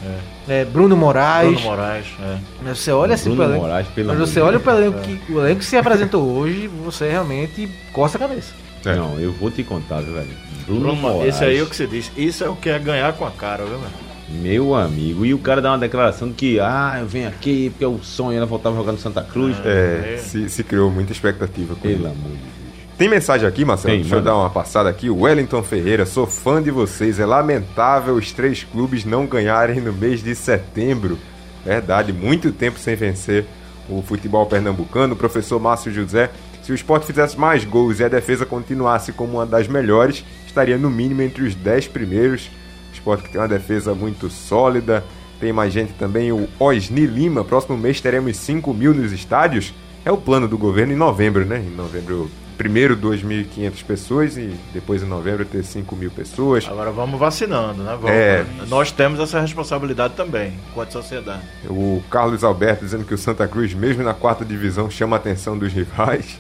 é, Bruno Moraes. Bruno Moraes, é. Mas Você olha assim Bruno elenco. Moraes, pelo Mas amor você de olha pro elenco que o elenco que se apresentou hoje, você realmente coça a cabeça. É. Não, eu vou te contar, viu, velho. Bruno, Bruno, Moraes, esse aí é o que você disse. Isso é o que é ganhar com a cara, viu, mano? meu amigo. E o cara dá uma declaração de que, ah, eu venho aqui porque é o sonho, ela voltava jogando Santa Cruz. É, se, se criou muita expectativa com Pelo ele. amor de Deus. Tem mensagem aqui, Marcelo? Tem, Deixa eu dar uma passada aqui. O Wellington Ferreira, sou fã de vocês. É lamentável os três clubes não ganharem no mês de setembro. Verdade, muito tempo sem vencer o futebol pernambucano. O professor Márcio José, se o esporte fizesse mais gols e a defesa continuasse como uma das melhores, estaria no mínimo entre os dez primeiros. O esporte que tem uma defesa muito sólida. Tem mais gente também, o Osni Lima. Próximo mês teremos 5 mil nos estádios. É o plano do governo em novembro, né? Em novembro, primeiro 2.500 pessoas e depois em novembro ter 5 mil pessoas. Agora vamos vacinando, né? Vamos- É. Nós temos essa responsabilidade também, enquanto sociedade. O Carlos Alberto dizendo que o Santa Cruz, mesmo na quarta divisão, chama a atenção dos rivais.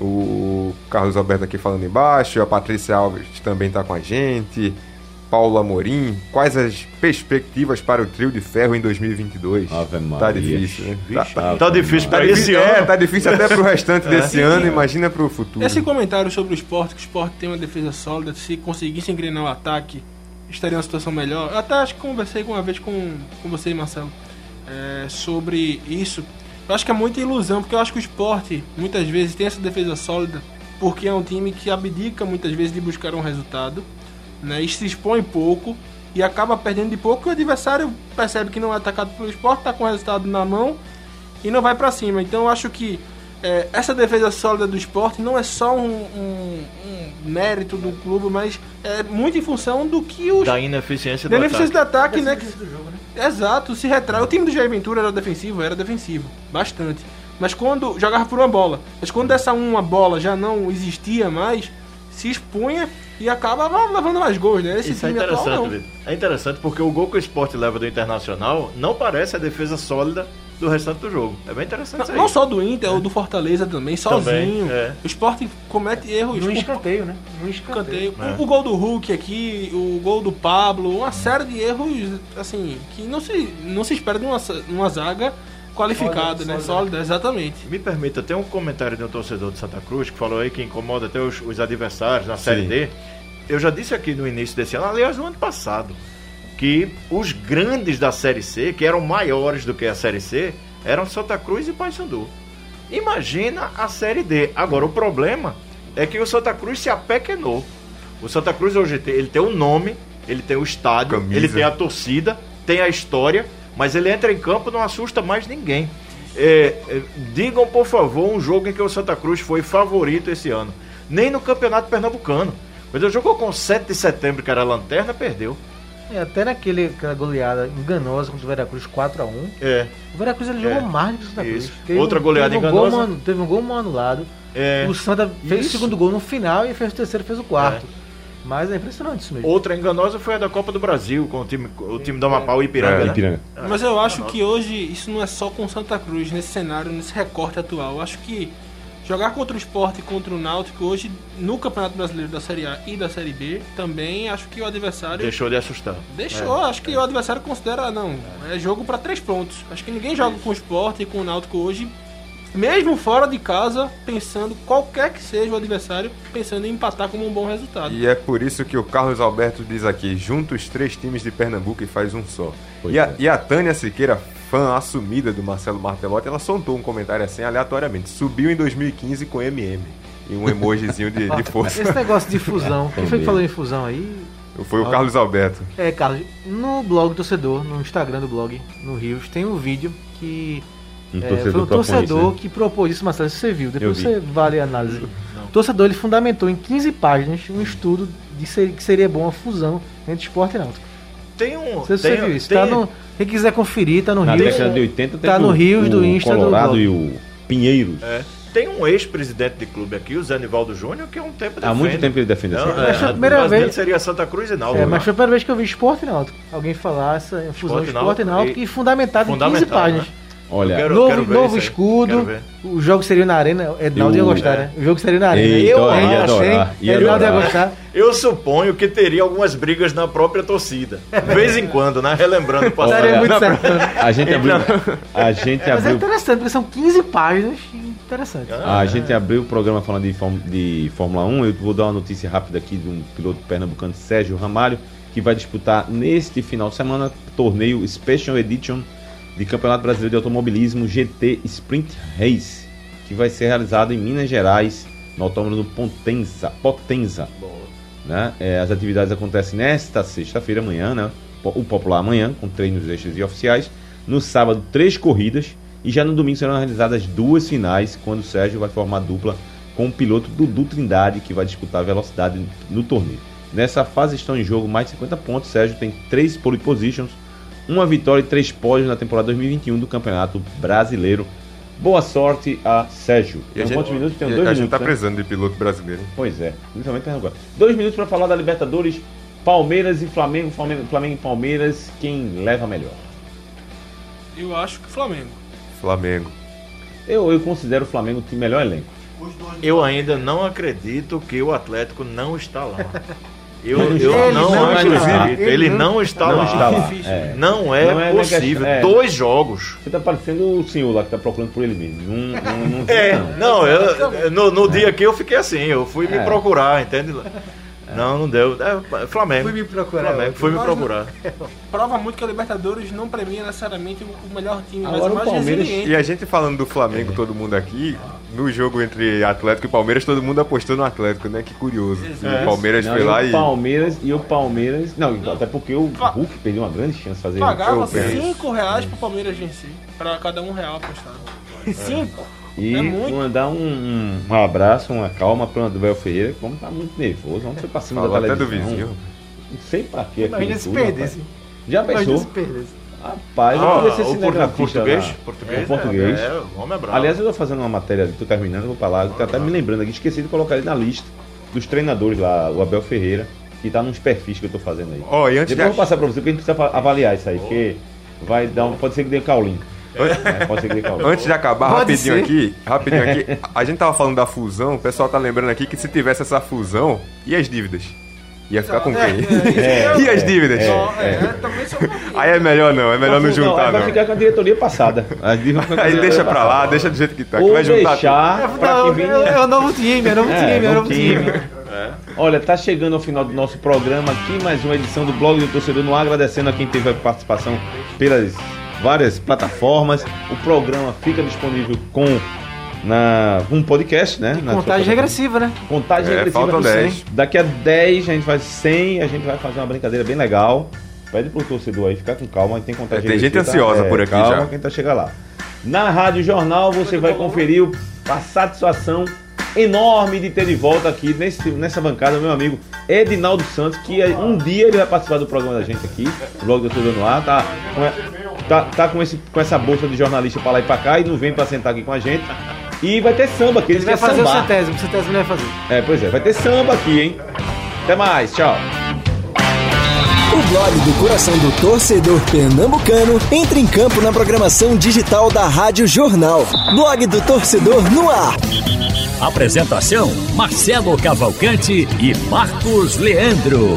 O Carlos Alberto aqui falando embaixo. A Patrícia Alves também está com a gente. Paulo Amorim. Quais as perspectivas para o trio de ferro em 2022? Ave Maria. Tá difícil, né? Vixe, Tá, tá, difícil tá para esse difícil, é, ano. tá difícil até pro restante desse ano, imagina pro futuro. Esse comentário sobre o esporte, que o esporte tem uma defesa sólida, se conseguisse engrenar o ataque, estaria em uma situação melhor. Eu até acho que conversei uma vez com, com você Marcelo é, sobre isso. Eu acho que é muita ilusão, porque eu acho que o esporte muitas vezes tem essa defesa sólida, porque é um time que abdica muitas vezes de buscar um resultado, né, e se expõe pouco e acaba perdendo de pouco, e o adversário percebe que não é atacado pelo esporte, está com o resultado na mão e não vai pra cima. Então eu acho que é, essa defesa sólida do esporte não é só um, um- um mérito do clube, mas é muito em função do que os Da ineficiência do da ineficiência ataque. do ataque, né? que- Exato, se retrai. O time do Jair Ventura era defensivo, era defensivo, bastante. Mas quando jogava por uma bola, mas quando essa uma bola já não existia mais, se expunha e acabava levando mais gols, né? Esse Isso é time atual interessante, não. É interessante porque o gol que o esporte leva do Internacional não parece a defesa sólida do restante do jogo. É bem interessante Não, isso aí. não só do Inter, o do Fortaleza também, sozinho. é. O esporte comete erros. No O- escanteio, né? No escanteio. Escanteio. O, o gol do Hulk aqui, o gol do Pablo, uma série de erros, assim, que não se, não se espera de uma, uma zaga qualificada, Sólida, né? Sólida, exatamente. Me permita, tem um comentário de um torcedor de Santa Cruz que falou aí que incomoda até os, os adversários na Série Sim. D. Eu já disse aqui no início desse ano, aliás, no ano passado, que os grandes da Série C, que eram maiores do que a Série C, eram Santa Cruz e Paysandu. Imagina a Série D. Agora, o problema é que o Santa Cruz se apequenou. O Santa Cruz hoje tem, ele tem o nome, ele tem o estádio, Camisa. ele tem a torcida, tem a história, mas ele entra em campo não assusta mais ninguém. É, é, digam, por favor, um jogo em que o Santa Cruz foi favorito esse ano. Nem no Campeonato Pernambucano. Quando ele jogou com 7 de setembro, que era a lanterna, perdeu. É, até naquele, aquela goleada enganosa contra o Veracruz 4x1. É, O Veracruz ele É, jogou mais do que o Santa Cruz. Outra goleada teve um gol enganosa. mal- teve um gol mal anulado. é. O Santa fez Isso. o segundo gol no final e fez o terceiro fez o quarto. Mas é impressionante isso mesmo. Outra enganosa foi a da Copa do Brasil, com o time, o time do Amapá, o Ipiranga. É, né? Ipiranga. Mas eu acho que hoje isso não é só com Santa Cruz, nesse cenário, nesse recorte atual. Eu acho que jogar contra o esporte e contra o Náutico hoje, no Campeonato Brasileiro da Série A e da Série B, também acho que o adversário Deixou de assustar. Deixou, acho que o adversário considera, não, é jogo pra três pontos. Acho que ninguém joga com o Sport e com o Náutico hoje, mesmo fora de casa, pensando, qualquer que seja o adversário, pensando em empatar como um bom resultado. E é por isso que o Carlos Alberto diz aqui: junta os três times de Pernambuco e faz um só. E a, é. e a Tânia Siqueira, fã assumida do Marcelo Martelotti, ela soltou um comentário assim aleatoriamente: subiu em 2015 com MM. E um emojizinho de, de força. Esse negócio de fusão. Quem foi que falou em fusão aí? Foi o Carlos Alberto. É, Carlos, no blog do torcedor, no Instagram do blog, no Rios, tem um vídeo que Um é, torcedor foi um propõe torcedor isso, né? que propôs isso, Marcelo, você viu, depois você vale a análise. O torcedor ele fundamentou em 15 páginas um estudo de ser- que seria bom a fusão entre esporte e náutico. Tem um. Não você tem, viu isso. tem- Tá no, quem quiser conferir, tá no Na Rio. década de 80 Tá no o- Rios do o Insta do Colorado blog. e o Pinheiros. é, tem um ex-presidente de clube aqui, o Zé Nivaldo Júnior, que há um tempo Há muito tempo ele defende Não, assim. é, Mas a primeira vez- seria Santa Cruz e Náutico. É, né? mas foi a primeira vez que eu vi esporte e náutico. Alguém falar essa fusão Esporte esporte e náutico e- e fundamentado em 15 Fundamentado, páginas. né? Olha, Quero- novo quero novo escudo. O jogo seria na arena. Ednaldo ia gostar, é. né? O jogo seria na arena. Eita, eu ia ainda adorar, ia Ednaldo ia gostar. Eu suponho que teria algumas brigas na própria torcida. De vez em quando, né? Relembrando o passado. Daria muito a gente abriu. A gente Mas é abriu. interessante, porque são 15 páginas. Interessante. A gente abriu o programa falando de, Fórmula- de Fórmula 1. Eu vou dar uma notícia rápida aqui de um piloto pernambucano, Sérgio Ramalho, que vai disputar neste final de semana torneio Special Edition de Campeonato Brasileiro de Automobilismo GT Sprint Race, que vai ser realizado em Minas Gerais, no autódromo Potenza. Potenza. Né? É, as atividades acontecem nesta sexta-feira, amanhã, né? O popular amanhã, com treinos extras e oficiais. No sábado, três corridas. E já no domingo serão realizadas duas finais, quando o Sérgio vai formar dupla com o piloto Dudu Trindade, que vai disputar a velocidade no torneio. Nessa fase estão em jogo mais de 50 pontos. Sérgio tem três pole positions, uma vitória e três pódios na temporada 2021 do Campeonato Brasileiro. Boa sorte a Sérgio. E a gente, quantos minutos? Tem e dois a minutos. gente tá né? precisando de piloto brasileiro. Pois é, principalmente Pernambuco. Dois minutos para falar da Libertadores, Palmeiras e Flamengo, Flamengo, Flamengo e Palmeiras, quem leva melhor? Eu acho que o Flamengo. Flamengo. Eu, eu considero o Flamengo o melhor elenco. Eu ainda não acredito que o Atlético não está lá. Eu, Não eu está. não, Ele não acredito. está lá. Ele não está Não lá. está lá. Difícil. É. Não é Não é possível. é. Dois jogos. Você tá parecendo o senhor lá que tá procurando por ele mesmo. É, não. não, eu, no, no dia que eu fiquei assim, eu fui me É. procurar, entende? Não, não deu. É, Flamengo. Fui me procurar, Flamengo, fui me procurar. Prova muito que a Libertadores não premia necessariamente o melhor time, Agora mas o o mais Palmeiras- resiliente. E a gente falando do Flamengo, todo mundo aqui, no jogo entre Atlético e Palmeiras, todo mundo apostou no Atlético, né? Que curioso. E o Palmeiras Não, foi e lá o e. Palmeiras e o Palmeiras. Não, até porque o Hulk perdeu uma grande chance de fazer Pagava eu penso. 5 reais pro Palmeiras vencer. Pra cada um real apostado. 5? E É muito. mandar um, um, um abraço, uma calma pro André Ferreira, que como tá muito nervoso. Ontem foi pra cima Falou da até do televisão. vizinho. Não sei pra quê. Imagina se perdesse. Já Imagina pensou? se perdesse. Rapaz, eu Ah, queria ser o cinegrafista português? lá. Português? É, português. É, o homem é bravo. Aliás, eu tô fazendo uma matéria, tô terminando, eu vou lá, tô até me lembrando aqui, esqueci de colocar ele na lista dos treinadores lá, o Abel Ferreira, que tá nos perfis que eu tô fazendo aí. Ó, e antes Depois eu vou de. passar pra você, porque a gente precisa avaliar isso aí, porque vai dar um, pode ser que dê caulinho. É. Antes de acabar, Pode rapidinho ser. aqui, rapidinho aqui, a gente tava falando da fusão, o pessoal tá lembrando aqui que se tivesse essa fusão, e as dívidas? Ia ficar com quem? É, e as dívidas? É, é, também sou Aí é melhor não, é melhor não Não, juntar vai não. ficar com a diretoria passada. As dívidas Aí deixa pra lá, passada. deixa do jeito que tá, Ou vai juntar é, o novo time, é o novo É, time, é o novo time. Olha, tá chegando ao final do nosso programa aqui, mais uma edição do Blog do Torcedor no agradecendo a quem teve a participação pelas várias plataformas. O programa fica disponível com na um podcast, né? Contagem regressiva, né? Contagem É, regressiva faltam pro 100. 10. Daqui a 10 a gente faz 100, a gente vai fazer uma brincadeira bem legal. Pede pro torcedor aí ficar com calma, tem contagem É, tem gente ansiosa por aqui calma, já. quem tá chegando lá. Na Rádio Jornal você vai conferir o- a satisfação enorme de ter de volta aqui nesse, nessa bancada meu amigo Edinaldo Santos, que é- um dia ele vai participar do programa da gente aqui, o Blog do Torcedor no ar, tá, e- tá, tá com, esse, com essa bolsa de jornalista pra lá e pra cá e não vem pra sentar aqui com a gente. E vai ter samba aqui, Ele eles vai fazer o sambar. centésimo, o centésimo ele vai fazer. É, pois é, vai ter samba aqui, hein? Até mais, tchau. O blog do coração do torcedor pernambucano entra em campo na programação digital da Rádio Jornal. Blog do torcedor no ar. Apresentação: Marcelo Cavalcante e Marcos Leandro.